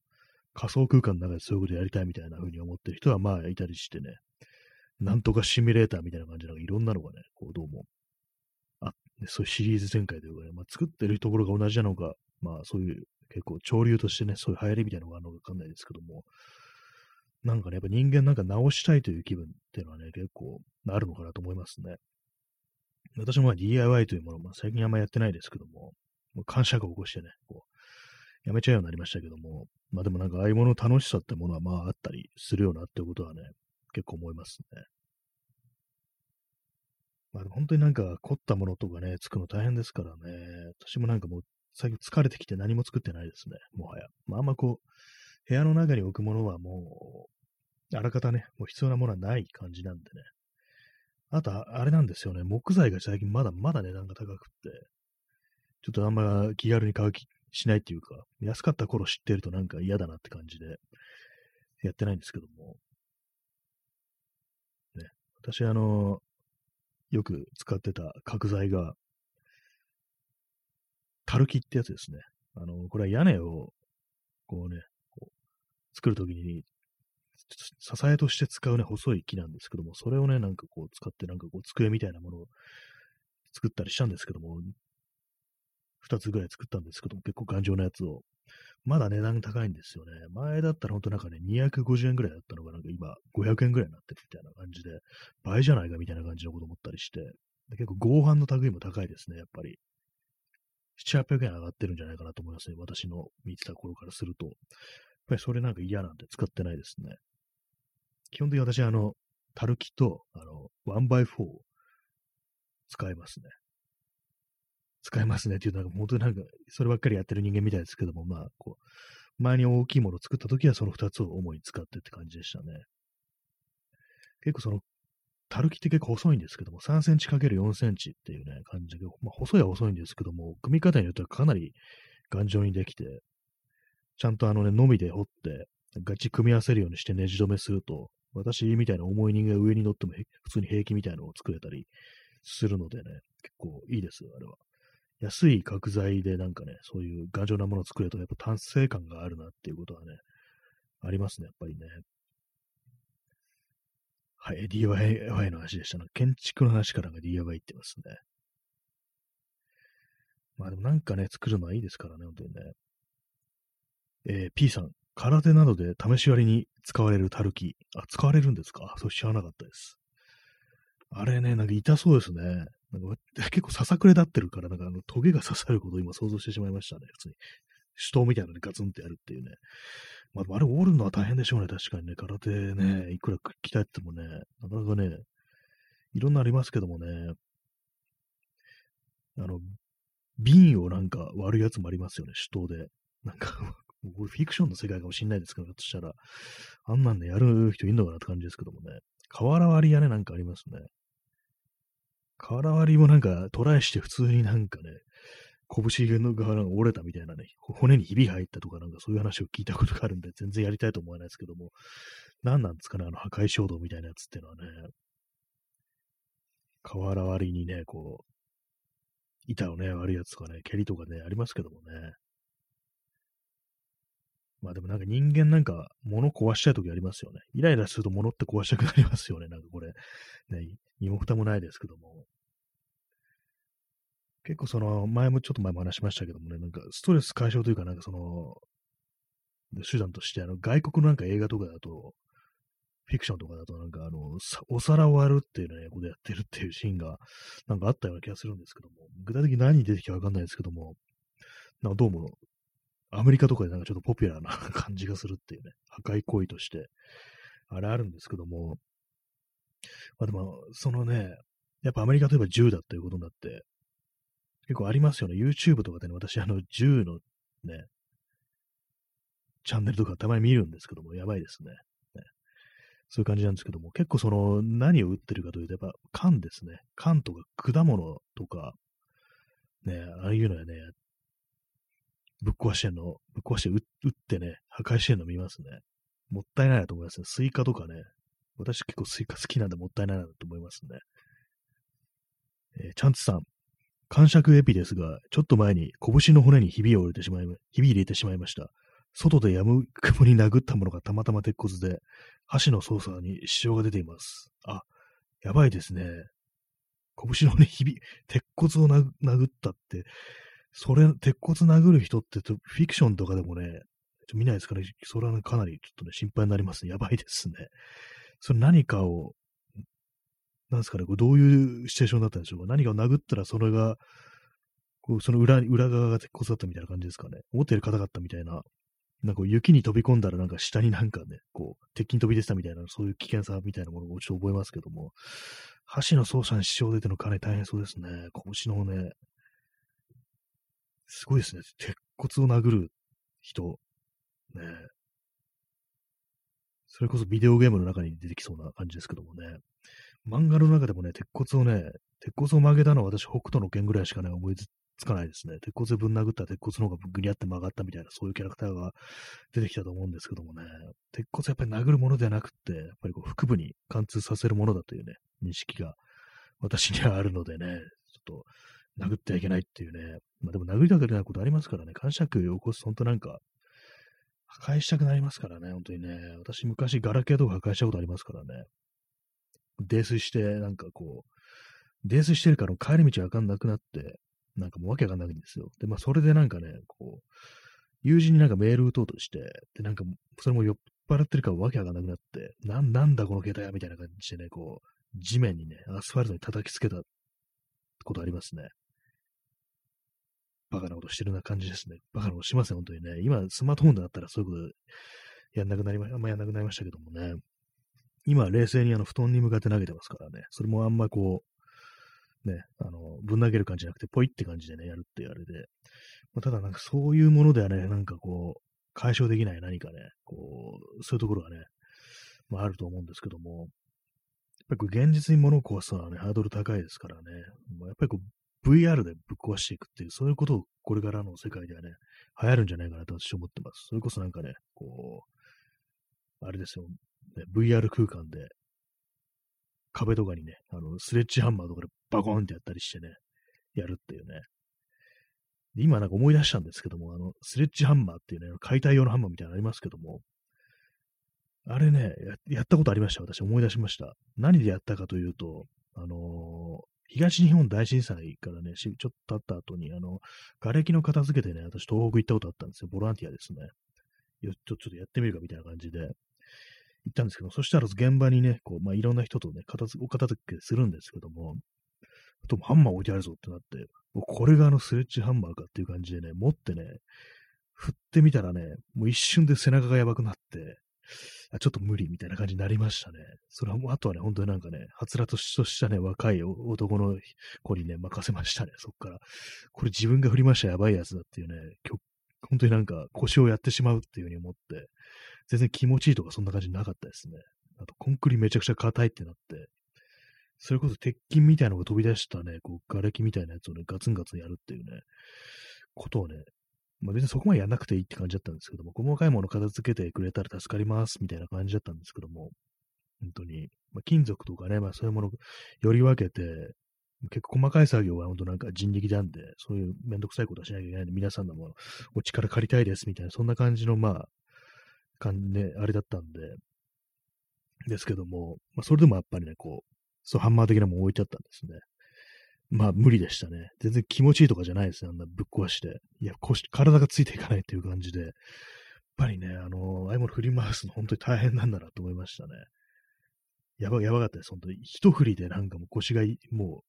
仮想空間の中でそういうことやりたいみたいな風に思ってる人はまあいたりしてね、なんとかシミュレーターみたいな感じで、いろんなのがね、こうどうも、あ、そういうシリーズ展開というかね、まあ、作ってるところが同じなのか、まあそういう結構潮流としてね、そういう流行りみたいなのがあるのかわかんないですけども、なんかね、やっぱ人間なんか直したいという気分っていうのはね、結構あるのかなと思いますね。私も DIY というもの、まあ、最近あんまやってないですけども、もう感謝が起こしてね、こう、やめちゃうようになりましたけども、まあでもなんかああいうもの楽しさってものはまああったりするようなってことはね、結構思いますね。まあ本当になんか凝ったものとかね、作るの大変ですからね、私もなんかもう最近疲れてきて何も作ってないですね、もはや。まああんまこう、部屋の中に置くものはもう、あらかたね、もう必要なものはない感じなんでね、あと、あれなんですよね。木材が最近まだまだ値段が高くって、ちょっとあんま気軽に買う気しないっていうか、安かった頃知ってるとなんか嫌だなって感じで、やってないんですけども。私、あの、よく使ってた角材が、タルキってやつですね。あの、これは屋根を、こうね、こう作るときに支えとして使うね、細い木なんですけども、それをね、なんかこう使って、なんかこう机みたいなものを作ったりしたんですけども、二つぐらい作ったんですけども、結構頑丈なやつを。まだ値段高いんですよね。前だったら本当なんかね、250円ぐらいだったのが、なんか今500円ぐらいになってるみたいな感じで、倍じゃないかみたいな感じのこと思ったりして、結構合板の類も高いですね、やっぱり。7、800円上がってるんじゃないかなと思いますね。私の見てた頃からすると。やっぱりそれなんか嫌なんで使ってないですね。基本的に私、あの、たるきと、あの、1x4 を使いますね。使えますねっていう、なんか本当になんか、そればっかりやってる人間みたいですけども、まあ、こう、前に大きいものを作った時はその2つを主に使ってって感じでしたね。結構その、たるきって結構細いんですけども、3センチ ×4 センチっていうね、感じで、まあ、細いは細いんですけども、組み方によってはかなり頑丈にできて、ちゃんとあのね、のみで掘って、ガチ組み合わせるようにしてネジ止めすると、私みたいな重い人間上に乗っても普通に平気みたいなのを作れたりするのでね、結構いいですよ、あれは。安い角材でなんかね、そういう頑丈なものを作ると、やっぱ達成感があるなっていうことはね、ありますね、やっぱりね。はい、DIY の話でしたね。建築の話からが DIY ってますね。まあでもなんかね、作るのはいいですからね、本当にね。えー、P さん、空手などで試し割りに使われるたるき。あ、使われるんですか？そう知らなかったです。あれね、なんか痛そうですね。なんか 結構ささくれ立ってるから、なんかあの、トゲが刺さることを今想像してしまいましたね、普通に。手刀みたいなのにガツンってやるっていうね。まあ、あれ折るのは大変でしょうね、確かにね。空手ね、いくら鍛えてもね、なかなかね、いろんなありますけどもね、あの、瓶をなんか割るやつもありますよね、手刀で。なんか フィクションの世界かもしんないですけど、としたら、あんなんでやる人いんのかなって感じですけどもね。瓦割り屋ね、なんかありますね。瓦割りもなんかトライして普通になんかね、拳の側が折れたみたいなね、骨にひび入ったとかなんかそういう話を聞いたことがあるんで、全然やりたいと思わないですけども、何なんですかね、あの破壊衝動みたいなやつっていうのはね、瓦割りにね、こう、板をね、割るやつとかね、蹴りとかね、ありますけどもね。まあでもなんか人間なんか物壊したい時ありますよね。イライラすると物って壊したくなりますよね。なんかこれ、ね、身も蓋もないですけども。結構その、前もちょっと前も話しましたけどもね、なんかストレス解消というかなんかその、手段として、あの、外国のなんか映画とかだと、フィクションとかだとなんかあの、お皿を割るっていうね、ことやってるっていうシーンがなんかあったような気がするんですけども、具体的に何出てきたかわかんないですけども、なんかどうもアメリカとかでなんかちょっとポピュラーな感じがするっていうね、破壊行為として、あれあるんですけども、まあでも、そのね、やっぱアメリカといえば銃だっていうことになって、結構ありますよね。YouTube とかでね、私あの銃のね、チャンネルとかたまに見るんですけども、やばいですね。ねそういう感じなんですけども、結構その何を撃ってるかというと、やっぱ缶ですね。缶とか果物とか、ね、ああいうのやね、ぶっ壊してんの、ぶっ壊して撃ってね、破壊してんの見ますね。もったいないなと思いますね。スイカとかね。私結構スイカ好きなんでもったいないなと思いますね。えー、チャンツさん。間食エピですが、ちょっと前に拳の骨にひびを入れてしまい、ひび入れてしまいました。外でやむくもに殴ったものがたまたま鉄骨で、箸の操作に支障が出ています。あ、やばいですね。拳の骨ひび、鉄骨を殴ったって、それ、鉄骨殴る人ってフィクションとかでもね、見ないですかね。それは、ね、かなりちょっとね、心配になりますね。やばいですね。それ何かを、なんですかね、これどういうシチュエーションだったんでしょうか。何かを殴ったらそれが、こうその裏裏側が鉄骨だったみたいな感じですかね。思ってる方々みたいな、なんか雪に飛び込んだらなんか下になんかね、こう、鉄筋飛び出てたみたいな、そういう危険さみたいなものをちょっと覚えますけども、箸の操作に支障出てのかなり大変そうですね。拳のね、すごいですね。鉄骨を殴る人。ねそれこそビデオゲームの中に出てきそうな感じですけどもね。漫画の中でもね、鉄骨をね、鉄骨を曲げたのは私、北斗の剣ぐらいしかね、思いつかないですね。鉄骨でぶん殴った鉄骨の方がぐにゃって曲がったみたいな、そういうキャラクターが出てきたと思うんですけどもね。鉄骨やっぱり殴るものではなくって、やっぱりこう腹部に貫通させるものだというね、認識が私にはあるのでね、ちょっと殴ってはいけないっていうね。まあでも殴りたくないことありますからね。感触を起こす、ほんとなんか、破壊したくなりますからね、本当にね。私昔ガラケーとか破壊したことありますからね。泥酔して、なんかこう、泥酔してるから帰り道わかんなくなって、なんかもうわけわかんないんですよ。で、まあそれでなんかね、こう、友人になんかメール打とうとして、で、なんか、それも酔っ払ってるからわけわかんなくなって、なん、なんだこの携帯やみたいな感じでね、こう、地面にね、アスファルトに叩きつけたことありますね。バカなことしてるな感じですね。バカなことしますね、本当にね。今、スマートフォンだったらそういうことやんなくなりま、あんまやんなくなりましたけどもね。今、冷静にあの布団に向かって投げてますからね。それもあんまこう、ね、あの、ぶん投げる感じじゃなくて、ポイって感じでね、やるって言われて、まあ、ただなんかそういうものではね、なんかこう、解消できない何かね、こう、そういうところがね、まああると思うんですけども、やっぱり現実に物を壊すのはね、ハードル高いですからね、まあ、やっぱりこう、VR でぶっ壊していくっていう、そういうことをこれからの世界ではね、流行るんじゃないかなと私思ってます。それこそなんかね、こう、あれですよ、ね、VR 空間で壁とかにね、あの、スレッジハンマーとかでバコーンってやったりしてね、やるっていうね。今なんか思い出したんですけども、あの、スレッジハンマーっていうね、解体用のハンマーみたいなのありますけども、あれねや、やったことありました。私思い出しました。何でやったかというと、あのー、東日本大震災からね、ちょっと経った後に、あの、瓦礫の片付けてね、私東北行ったことあったんですよ。ボランティアですね。ちょちょっとやってみるかみたいな感じで。行ったんですけど、そしたら現場にね、こう、まあ、いろんな人とね、片付お片付けするんですけども、あとハンマー置いてあるぞってなって、もうこれがあのスレッジハンマーかっていう感じでね、持ってね、振ってみたらね、もう一瞬で背中がやばくなって、あちょっと無理みたいな感じになりましたね。それはもう、あとはね、本当になんかね、はつらとしたね、若い男の子にね、任せましたね、そっから。これ自分が振りましたやばいやつだっていうね、本当になんか腰をやってしまうっていう風に思って、全然気持ちいいとかそんな感じなかったですね。あと、コンクリめちゃくちゃ硬いってなって、それこそ鉄筋みたいなのが飛び出したね、こう、瓦礫みたいなやつをね、ガツンガツンやるっていうね、ことをね、まあ別にそこまでやんなくていいって感じだったんですけども、細かいもの片付けてくれたら助かりますみたいな感じだったんですけども、本当に、まあ、金属とかね、まあそういうものをより分けて、結構細かい作業は本当なんか人力なんで、そういうめんどくさいことはしなきゃいけないんで、皆さんのもお力借りたいですみたいな、そんな感じの、まあ、感じね、あれだったんで、ですけども、まあ、それでもやっぱりね、こう、そう、ハンマー的なもん置いてあったんですね。まあ、無理でしたね。全然気持ちいいとかじゃないですね。あんなぶっ壊して。いや、腰、体がついていかないっていう感じで、やっぱりね、あの、ああいうもの振り回すの本当に大変なんだなと思いましたね。やば、やばかったです。本当に。一振りでなんかもう腰がも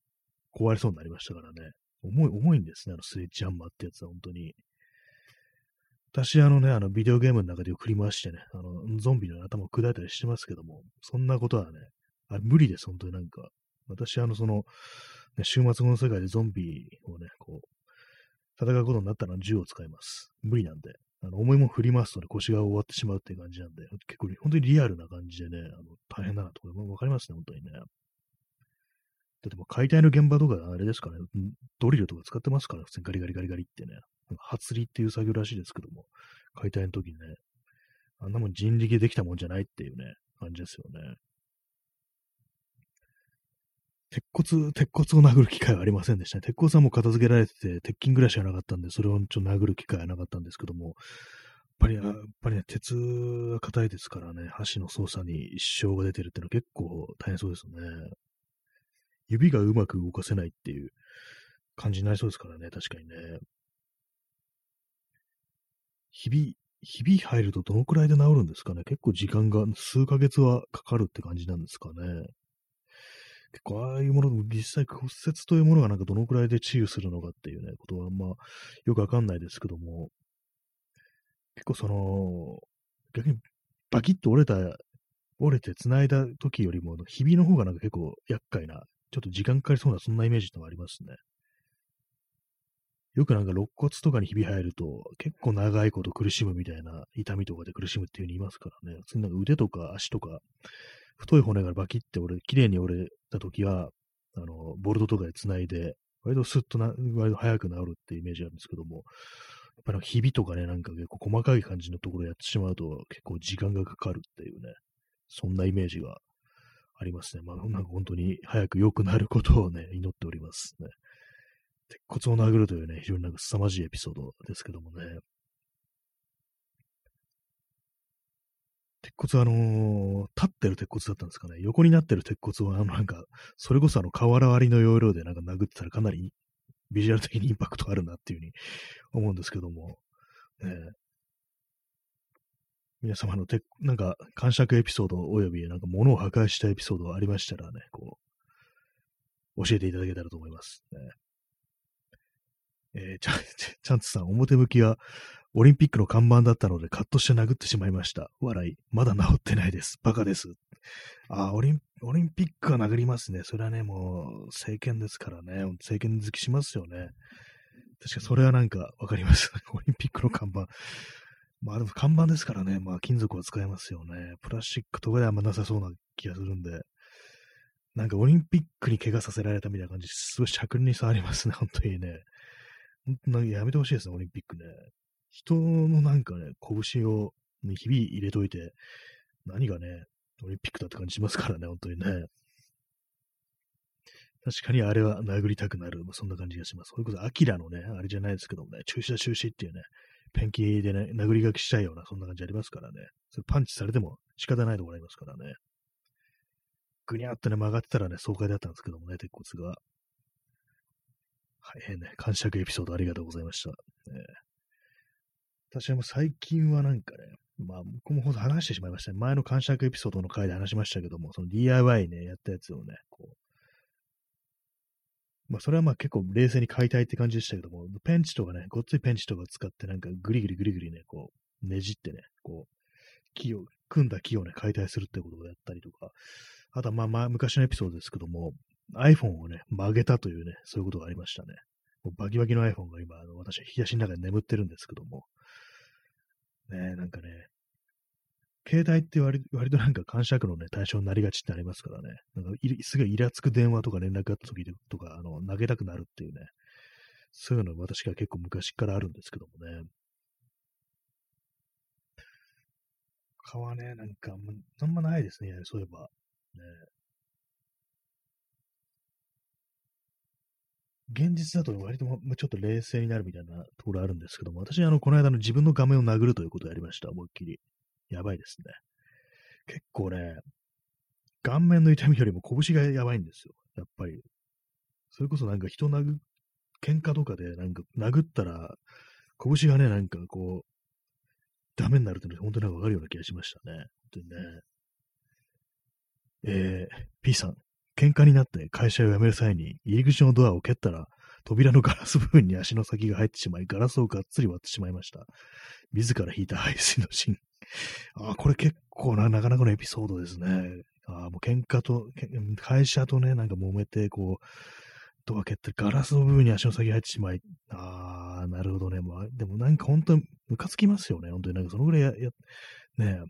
う壊れそうになりましたからね。重い、重いんですね。あのスイッチハンマーってやつは本当に。私、あのね、あの、ビデオゲームの中で振り回してね、あの、ゾンビの頭を砕いたりしてますけども、そんなことはね、あれ無理です、本当になんか。私、あの、その、週末後の世界でゾンビをね、こう、戦うことになったら銃を使います。無理なんで。あの、重いもん振り回すとね、腰が終わってしまうっていう感じなんで、結構、本当にリアルな感じでね、あの大変だなとか、わかりますね、本当にね。だっても解体の現場とかあれですかね、ドリルとか使ってますから、普通にガリガリガリガリってね。発りっていう作業らしいですけども、解体の時にね、あんなもん人力でできたもんじゃないっていうね、感じですよね。鉄骨、鉄骨を殴る機会はありませんでしたね。鉄骨はもう片付けられてて、鉄筋ぐらいしかなかったんで、それをちょっと殴る機会はなかったんですけども、やっぱり、やっぱりね、鉄が硬いですからね、箸の操作に一生が出てるっていうのは結構大変そうですよね。指がうまく動かせないっていう感じになりそうですからね、確かにね。日々、日々入るとどのくらいで治るんですかね結構時間が数ヶ月はかかるって感じなんですかね結構ああいうもの、実際骨折というものがなんかどのくらいで治癒するのかっていうね、ことはあんま、よくわかんないですけども、結構その、逆にバキッと折れた、折れて繋いだ時よりも、日々の方がなんか結構厄介な、ちょっと時間かかりそうな、そんなイメージってのがありますね。よくなんか肋骨とかにひび入ると、結構長いこと苦しむみたいな痛みとかで苦しむっていう風に言いますからね。普通になんか腕とか足とか、太い骨がバキって折れ、綺麗に折れた時は、あの、ボルトとかで繋いで、割とスッとな、割と早く治るっていうイメージなんですけども、やっぱりひびとかね、なんか結構細かい感じのところやってしまうと結構時間がかかるっていうね、そんなイメージがありますね。まあ、なんか本当に早く良くなることをね、祈っておりますね。鉄骨を殴るというね、非常になんか凄まじいエピソードですけどもね。鉄骨はあのー、立ってる鉄骨だったんですかね。横になってる鉄骨は、あのなんか、それこそあの、瓦割りの要領でなんか殴ってたらかなりビジュアル的にインパクトあるなっていうふうに思うんですけども、ね、皆様のて、なんか、感触エピソードおよび、なんか物を破壊したエピソードありましたらね、こう、教えていただけたらと思います。ね、えー、ちゃん、チャンツさん、表向きはオリンピックの看板だったのでカットして殴ってしまいました。笑い。まだ治ってないです。バカです。あオリン、オリンピックは殴りますね。それはね、もう、政権ですからね。政権好きしますよね。確かそれはなんかわかります。オリンピックの看板。まあでも看板ですからね。まあ金属は使えますよね。プラスチックとかではあんまなさそうな気がするんで。なんかオリンピックに怪我させられたみたいな感じ、すごい尺に触りますね。本当にね。本当にやめてほしいですね、オリンピックね。人のなんかね、拳を、ね、日々入れといて、何がね、オリンピックだって感じしますからね、本当にね。確かにあれは殴りたくなる。まあ、そんな感じがします。それこそ、アキラのね、あれじゃないですけどもね、中止だ中止っていうね、ペンキでね、殴り書きしちゃうような、そんな感じありますからね。それパンチされても仕方ないところありますからね。ぐにゃってね、曲がってたらね、爽快だったんですけどもね、鉄骨が。はい、ね、感触エピソードありがとうございました。ね、私はもう最近はなんかね、まあ、僕もほんと話してしまいましたね。前の感触エピソードの回で話しましたけども、その DIY ね、やったやつをね、こう、まあ、それはまあ結構冷静に買いたいって感じでしたけども、ペンチとかね、ごっついペンチとか使ってなんかグリグリグリグリね、こう、ねじってね、こう、木を、組んだ木をね、解体するってことをやったりとか、あとはまあまあ昔のエピソードですけども、iPhone をね、曲げたというね、そういうことがありましたね。もうバキバキの iPhone が今、あの私、冷やしの中で眠ってるんですけども、ね、なんかね、携帯って割割となんか感触のね、対象になりがちってありますからね。なんかすごいイラつく電話とか連絡があった時とか、あの、投げたくなるっていうね。そういうの私が結構昔からあるんですけどもね。他はね、なんか、あんまないですね、そういえば。ね。現実だと割とちょっと冷静になるみたいなところあるんですけども、私、あの、この間の自分の画面を殴るということをやりました、思いっきり。やばいですね。結構ね、顔面の痛みよりも拳がやばいんですよ。やっぱり。それこそなんか人殴、喧嘩とかでなんか殴ったら、拳がね、なんかこう、ダメになるって本当になんかわかるような気がしましたね。本当にね。えー、P さん、喧嘩になって会社を辞める際に入り口のドアを蹴ったら、扉のガラス部分に足の先が入ってしまい、ガラスをがっつり割ってしまいました。自ら引いた排水の芯。あこれ結構な、なかなかのエピソードですね。あもう喧嘩と、会社とね、なんか揉めて、こう、ドア蹴ってガラスの部分に足の先入ってしまい、ああ、なるほどね。まあ、でもなんか本当ムカつきますよね。本当になんかそのぐらいや、やね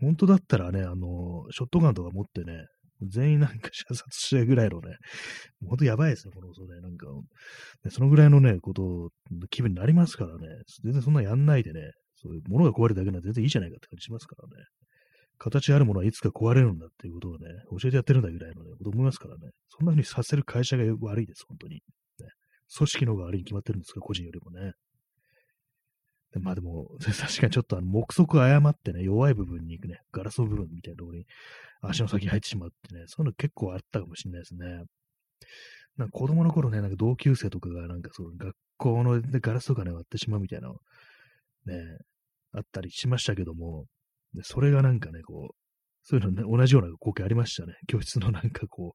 本当だったらね、あの、ショットガンとか持ってね、全員なんか射殺してぐらいのね、本当やばいですね、この嘘ね。なんか、ね、そのぐらいのね、ことの、気分になりますからね。全然そんなやんないでね、そういうものが壊れるだけなら全然いいじゃないかって感じしますからね。形あるものはいつか壊れるんだっていうことをね、教えてやってるんだぐらいのね、こと思いますからね。そんな風にさせる会社が悪いです、本当に。ね、組織の方が悪いに決まってるんですか、個人よりもね。まあでも、確かにちょっとあの、目測誤ってね、弱い部分に行くね、ガラスの部分みたいなところに足の先に入ってしまってね、そういうの結構あったかもしれないですね。なんか子供の頃ね、なんか同級生とかがなんかその学校のガラスとかね、割ってしまうみたいなね、あったりしましたけども、でそれがなんかね、こう、そういうのね、同じような光景ありましたね。教室のなんかこ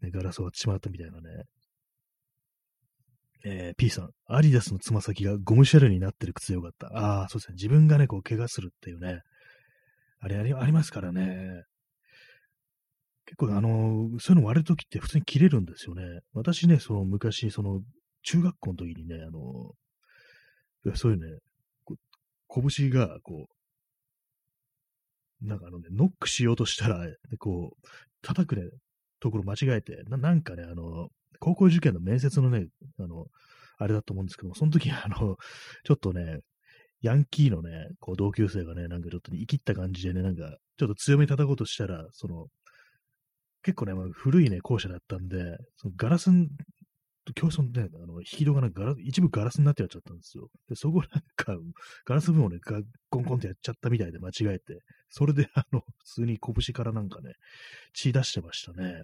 う、ね、ガラスを割ってしまったみたいなね。えー、P さん、アディダスのつま先がゴムシェルになってる靴よかった。ああ、そうですね。自分がね、こう、怪我するっていうね。あれありありますからね。結構、あの、そういうの割るときって普通に切れるんですよね。私ね、その昔、その、中学校の時にね、あの、そういうね、拳が、こう、なんかあのね、ノックしようとしたら、こう、叩くね、ところ間違えて、ななんかね、あの、高校受験の面接のね、あの、あれだと思うんですけども、その時、あの、ちょっとね、ヤンキーのね、こう同級生がね、なんかちょっと生きった感じでね、なんか、ちょっと強めに叩こうとしたら、その、結構ね、まあ、古いね、校舎だったんで、そのガラス教室のね、あの、引き戸がなんかガラ一部ガラスになってやっちゃったんですよ。で、そこなんか、ガラス部分をね、ガコンコンってやっちゃったみたいで間違えて、それであの、普通に拳からなんかね、血出してましたね。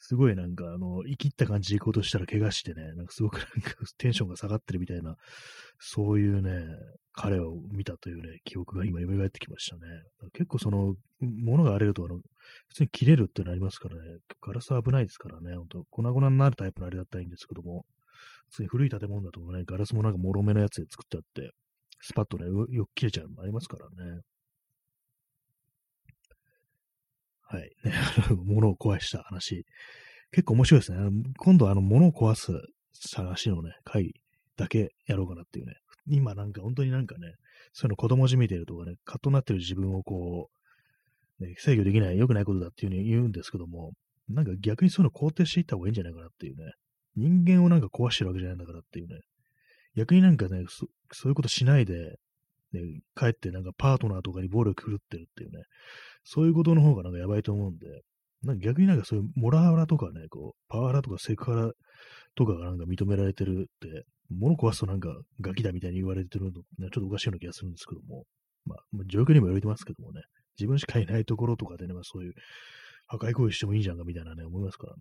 すごいなんか、あの、生きった感じで行こうとしたら怪我してね、なんかすごくなんかテンションが下がってるみたいな、そういうね、彼を見たというね、記憶が今蘇ってきましたね。結構その、物が荒れると、あの、普通に切れるってのありますからね、ガラス危ないですからね、ほんと、粉々になるタイプのあれだったらいいんですけども、普通に古い建物だとね、ガラスもなんか脆めのやつで作ってあって、スパッとね、よく切れちゃうのもありますからね。はい、ね、あの物を壊した話。結構面白いですね。今度あの、物を壊す話のね、回だけやろうかなっていうね。今なんか本当になんかね、そういうの子供じみてるとかね、カッとなってる自分をこう、ね、制御できない、良くないことだっていうふうに言うんですけども、なんか逆にそういうの肯定していった方がいいんじゃないかなっていうね。人間をなんか壊してるわけじゃないんだからっていうね。逆になんかね、そそういうことしないで、ね、帰ってなんかパートナーとかに暴力振るってるっていうね、そういうことの方がなんかやばいと思うんで、なんか逆になんかそういうモラハラとかね、こう、パワハラとかセクハラとかがなんか認められてるって、物壊すとなんかガキだみたいに言われてるの、ね、ちょっとおかしいような気がするんですけども、まあ、状況にもよりますけどもね、自分しかいないところとかでね、まあそういう破壊行為してもいいんじゃんかみたいなね、思いますからね。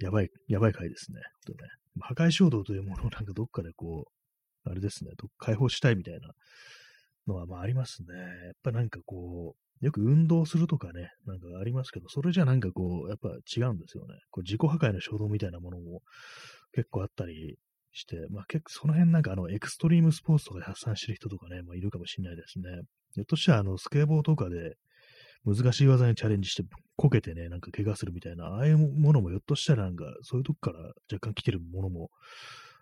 やばい、やばい回ですね。とね。破壊衝動というものをなんかどっかでこう、あれですね、解放したいみたいなのはまあありますね。やっぱなんかこう、よく運動するとかね、なんかありますけど、それじゃなんかこう、やっぱ違うんですよね。こう自己破壊の衝動みたいなものも結構あったりして、まあ結構その辺なんかあのエクストリームスポーツとかで発散してる人とかね、まあいるかもしれないですね。ひょっとしたらあのスケボーとかで難しい技にチャレンジしてこけてね、なんか怪我するみたいな、ああいうものもひょっとしたらなんかそういうとこから若干来てるものも、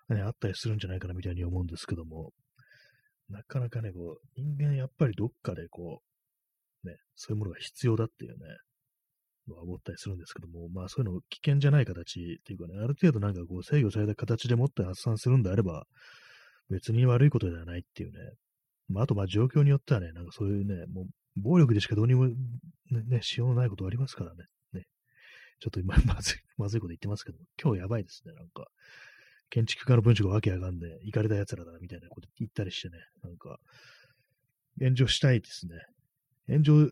ね、あったりするんじゃないかなみたいに思うんですけども、なかなかね、こう、人間やっぱりどっかでこう、ね、そういうものが必要だっていうね、のは思ったりするんですけども、まあそういうの危険じゃない形っていうかね、ある程度なんかこう制御された形でもって発散するんであれば、別に悪いことではないっていうね、まああとまあ状況によってはね、なんかそういうね、もう暴力でしかどうにもね、ねしようのないことありますからね。ね。ちょっと今、まずい、まずいこと言ってますけども、今日やばいですね、なんか。建築家の文章がわけわかんで、行かれた奴らだ、みたいなこと言ったりしてね、なんか、炎上したいですね。炎上、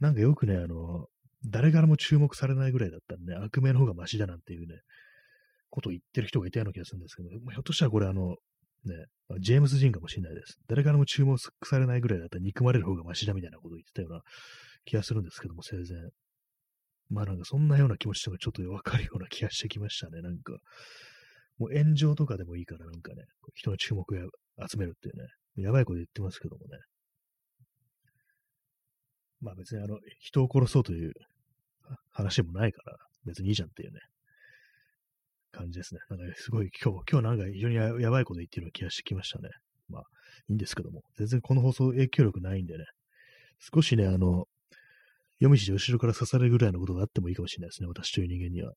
なんかよくね、あの、誰からも注目されないぐらいだったんで、ね、悪名の方がマシだなんていうね、ことを言ってる人がいたような気がするんですけど、ひょっとしたらこれあの、ね、ジェームス・ジンかもしれないです。誰からも注目されないぐらいだったら憎まれる方がマシだみたいなことを言ってたような気がするんですけども、生前。まあなんかそんなような気持ちとかちょっとわかるような気がしてきましたね。なんか、もう炎上とかでもいいからなんかね、人の注目を集めるっていうね、やばいこと言ってますけどもね。まあ別にあの、人を殺そうという話もないから、別にいいじゃんっていうね、感じですね。なんかすごい今日、今日なんか非常にやばいこと言ってるような気がしてきましたね。まあ、いいんですけども、全然この放送影響力ないんでね、少しね、あの、夜道で後ろから刺されるぐらいのことがあってもいいかもしれないですね、私という人間には。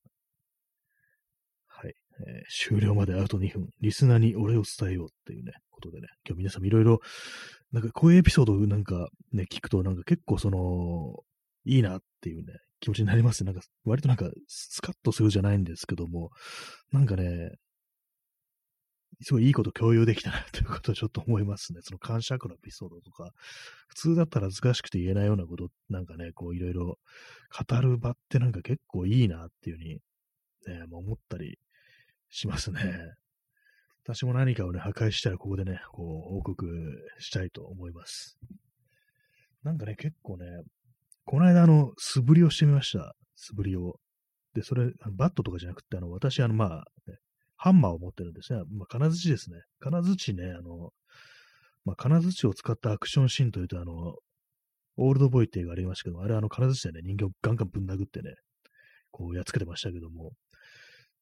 えー、終了まであと2分、リスナーにお礼を伝えようっていうね、ことでね、今日皆さんいろいろ、なんかこういうエピソードなんかね、聞くとなんか結構その、いいなっていうね、気持ちになります。なんか、割となんか、スカッとするじゃないんですけども、なんかね、すごいいいこと共有できたなということをちょっと思いますね。その感謝のエピソードとか、普通だったら難しくて言えないようなこと、なんかね、こういろいろ語る場ってなんか結構いいなっていうふうに、ね、思ったりしますね。私も何かをね、破壊したらここでね、こう報告したいと思います。なんかね、結構ね、この間、あの、素振りをしてみました。素振りを。で、それ、バットとかじゃなくて、あの、私、あの、まあ、ね、ハンマーを持ってるんですね。まあ、金槌ですね。金槌ね、あの、まあ、金槌を使ったアクションシーンというと、あの、オールドボイって映画ありましたけど、あれ、あの、金槌でね、人形をガンガンぶん殴ってね、こう、やっつけてましたけども、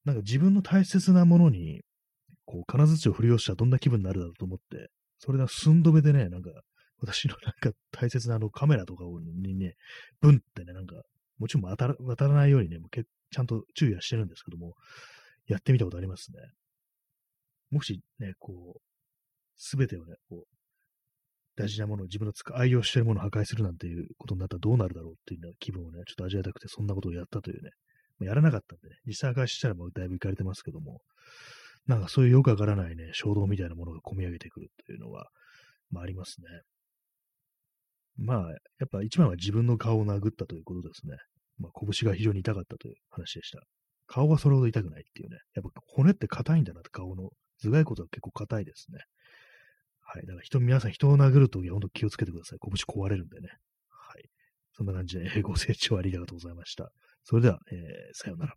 なんか自分の大切なものに、こう、金槌を振り下したらどんな気分になるだろうと思って、それで寸止めでね、なんか、私のなんか大切なあのカメラとかにね、ブンってね、なんか、もちろん当たら渡らないようにね、もうけちゃんと注意はしてるんですけども、やってみたことありますね。もしね、こう、すべてをね、こう、大事なものを自分の愛用してるものを破壊するなんていうことになったらどうなるだろうっていう、気分をね、ちょっと味わいたくて、そんなことをやったというね、やらなかったんでね、実際破壊したらもうだいぶいかれてますけども、なんかそういうよくわからないね、衝動みたいなものが込み上げてくるというのは、まあありますね。まあ、やっぱ一番は自分の顔を殴ったということですね。まあ、拳が非常に痛かったという話でした。顔はそれほど痛くないっていうね。やっぱ骨って硬いんだなって、顔の。頭蓋骨は結構硬いですね。はい。だから人、皆さん人を殴るときは本当気をつけてください。拳壊れるんでね。はい。そんな感じで、ご清聴ありがとうございました。それでは、えー、さようなら。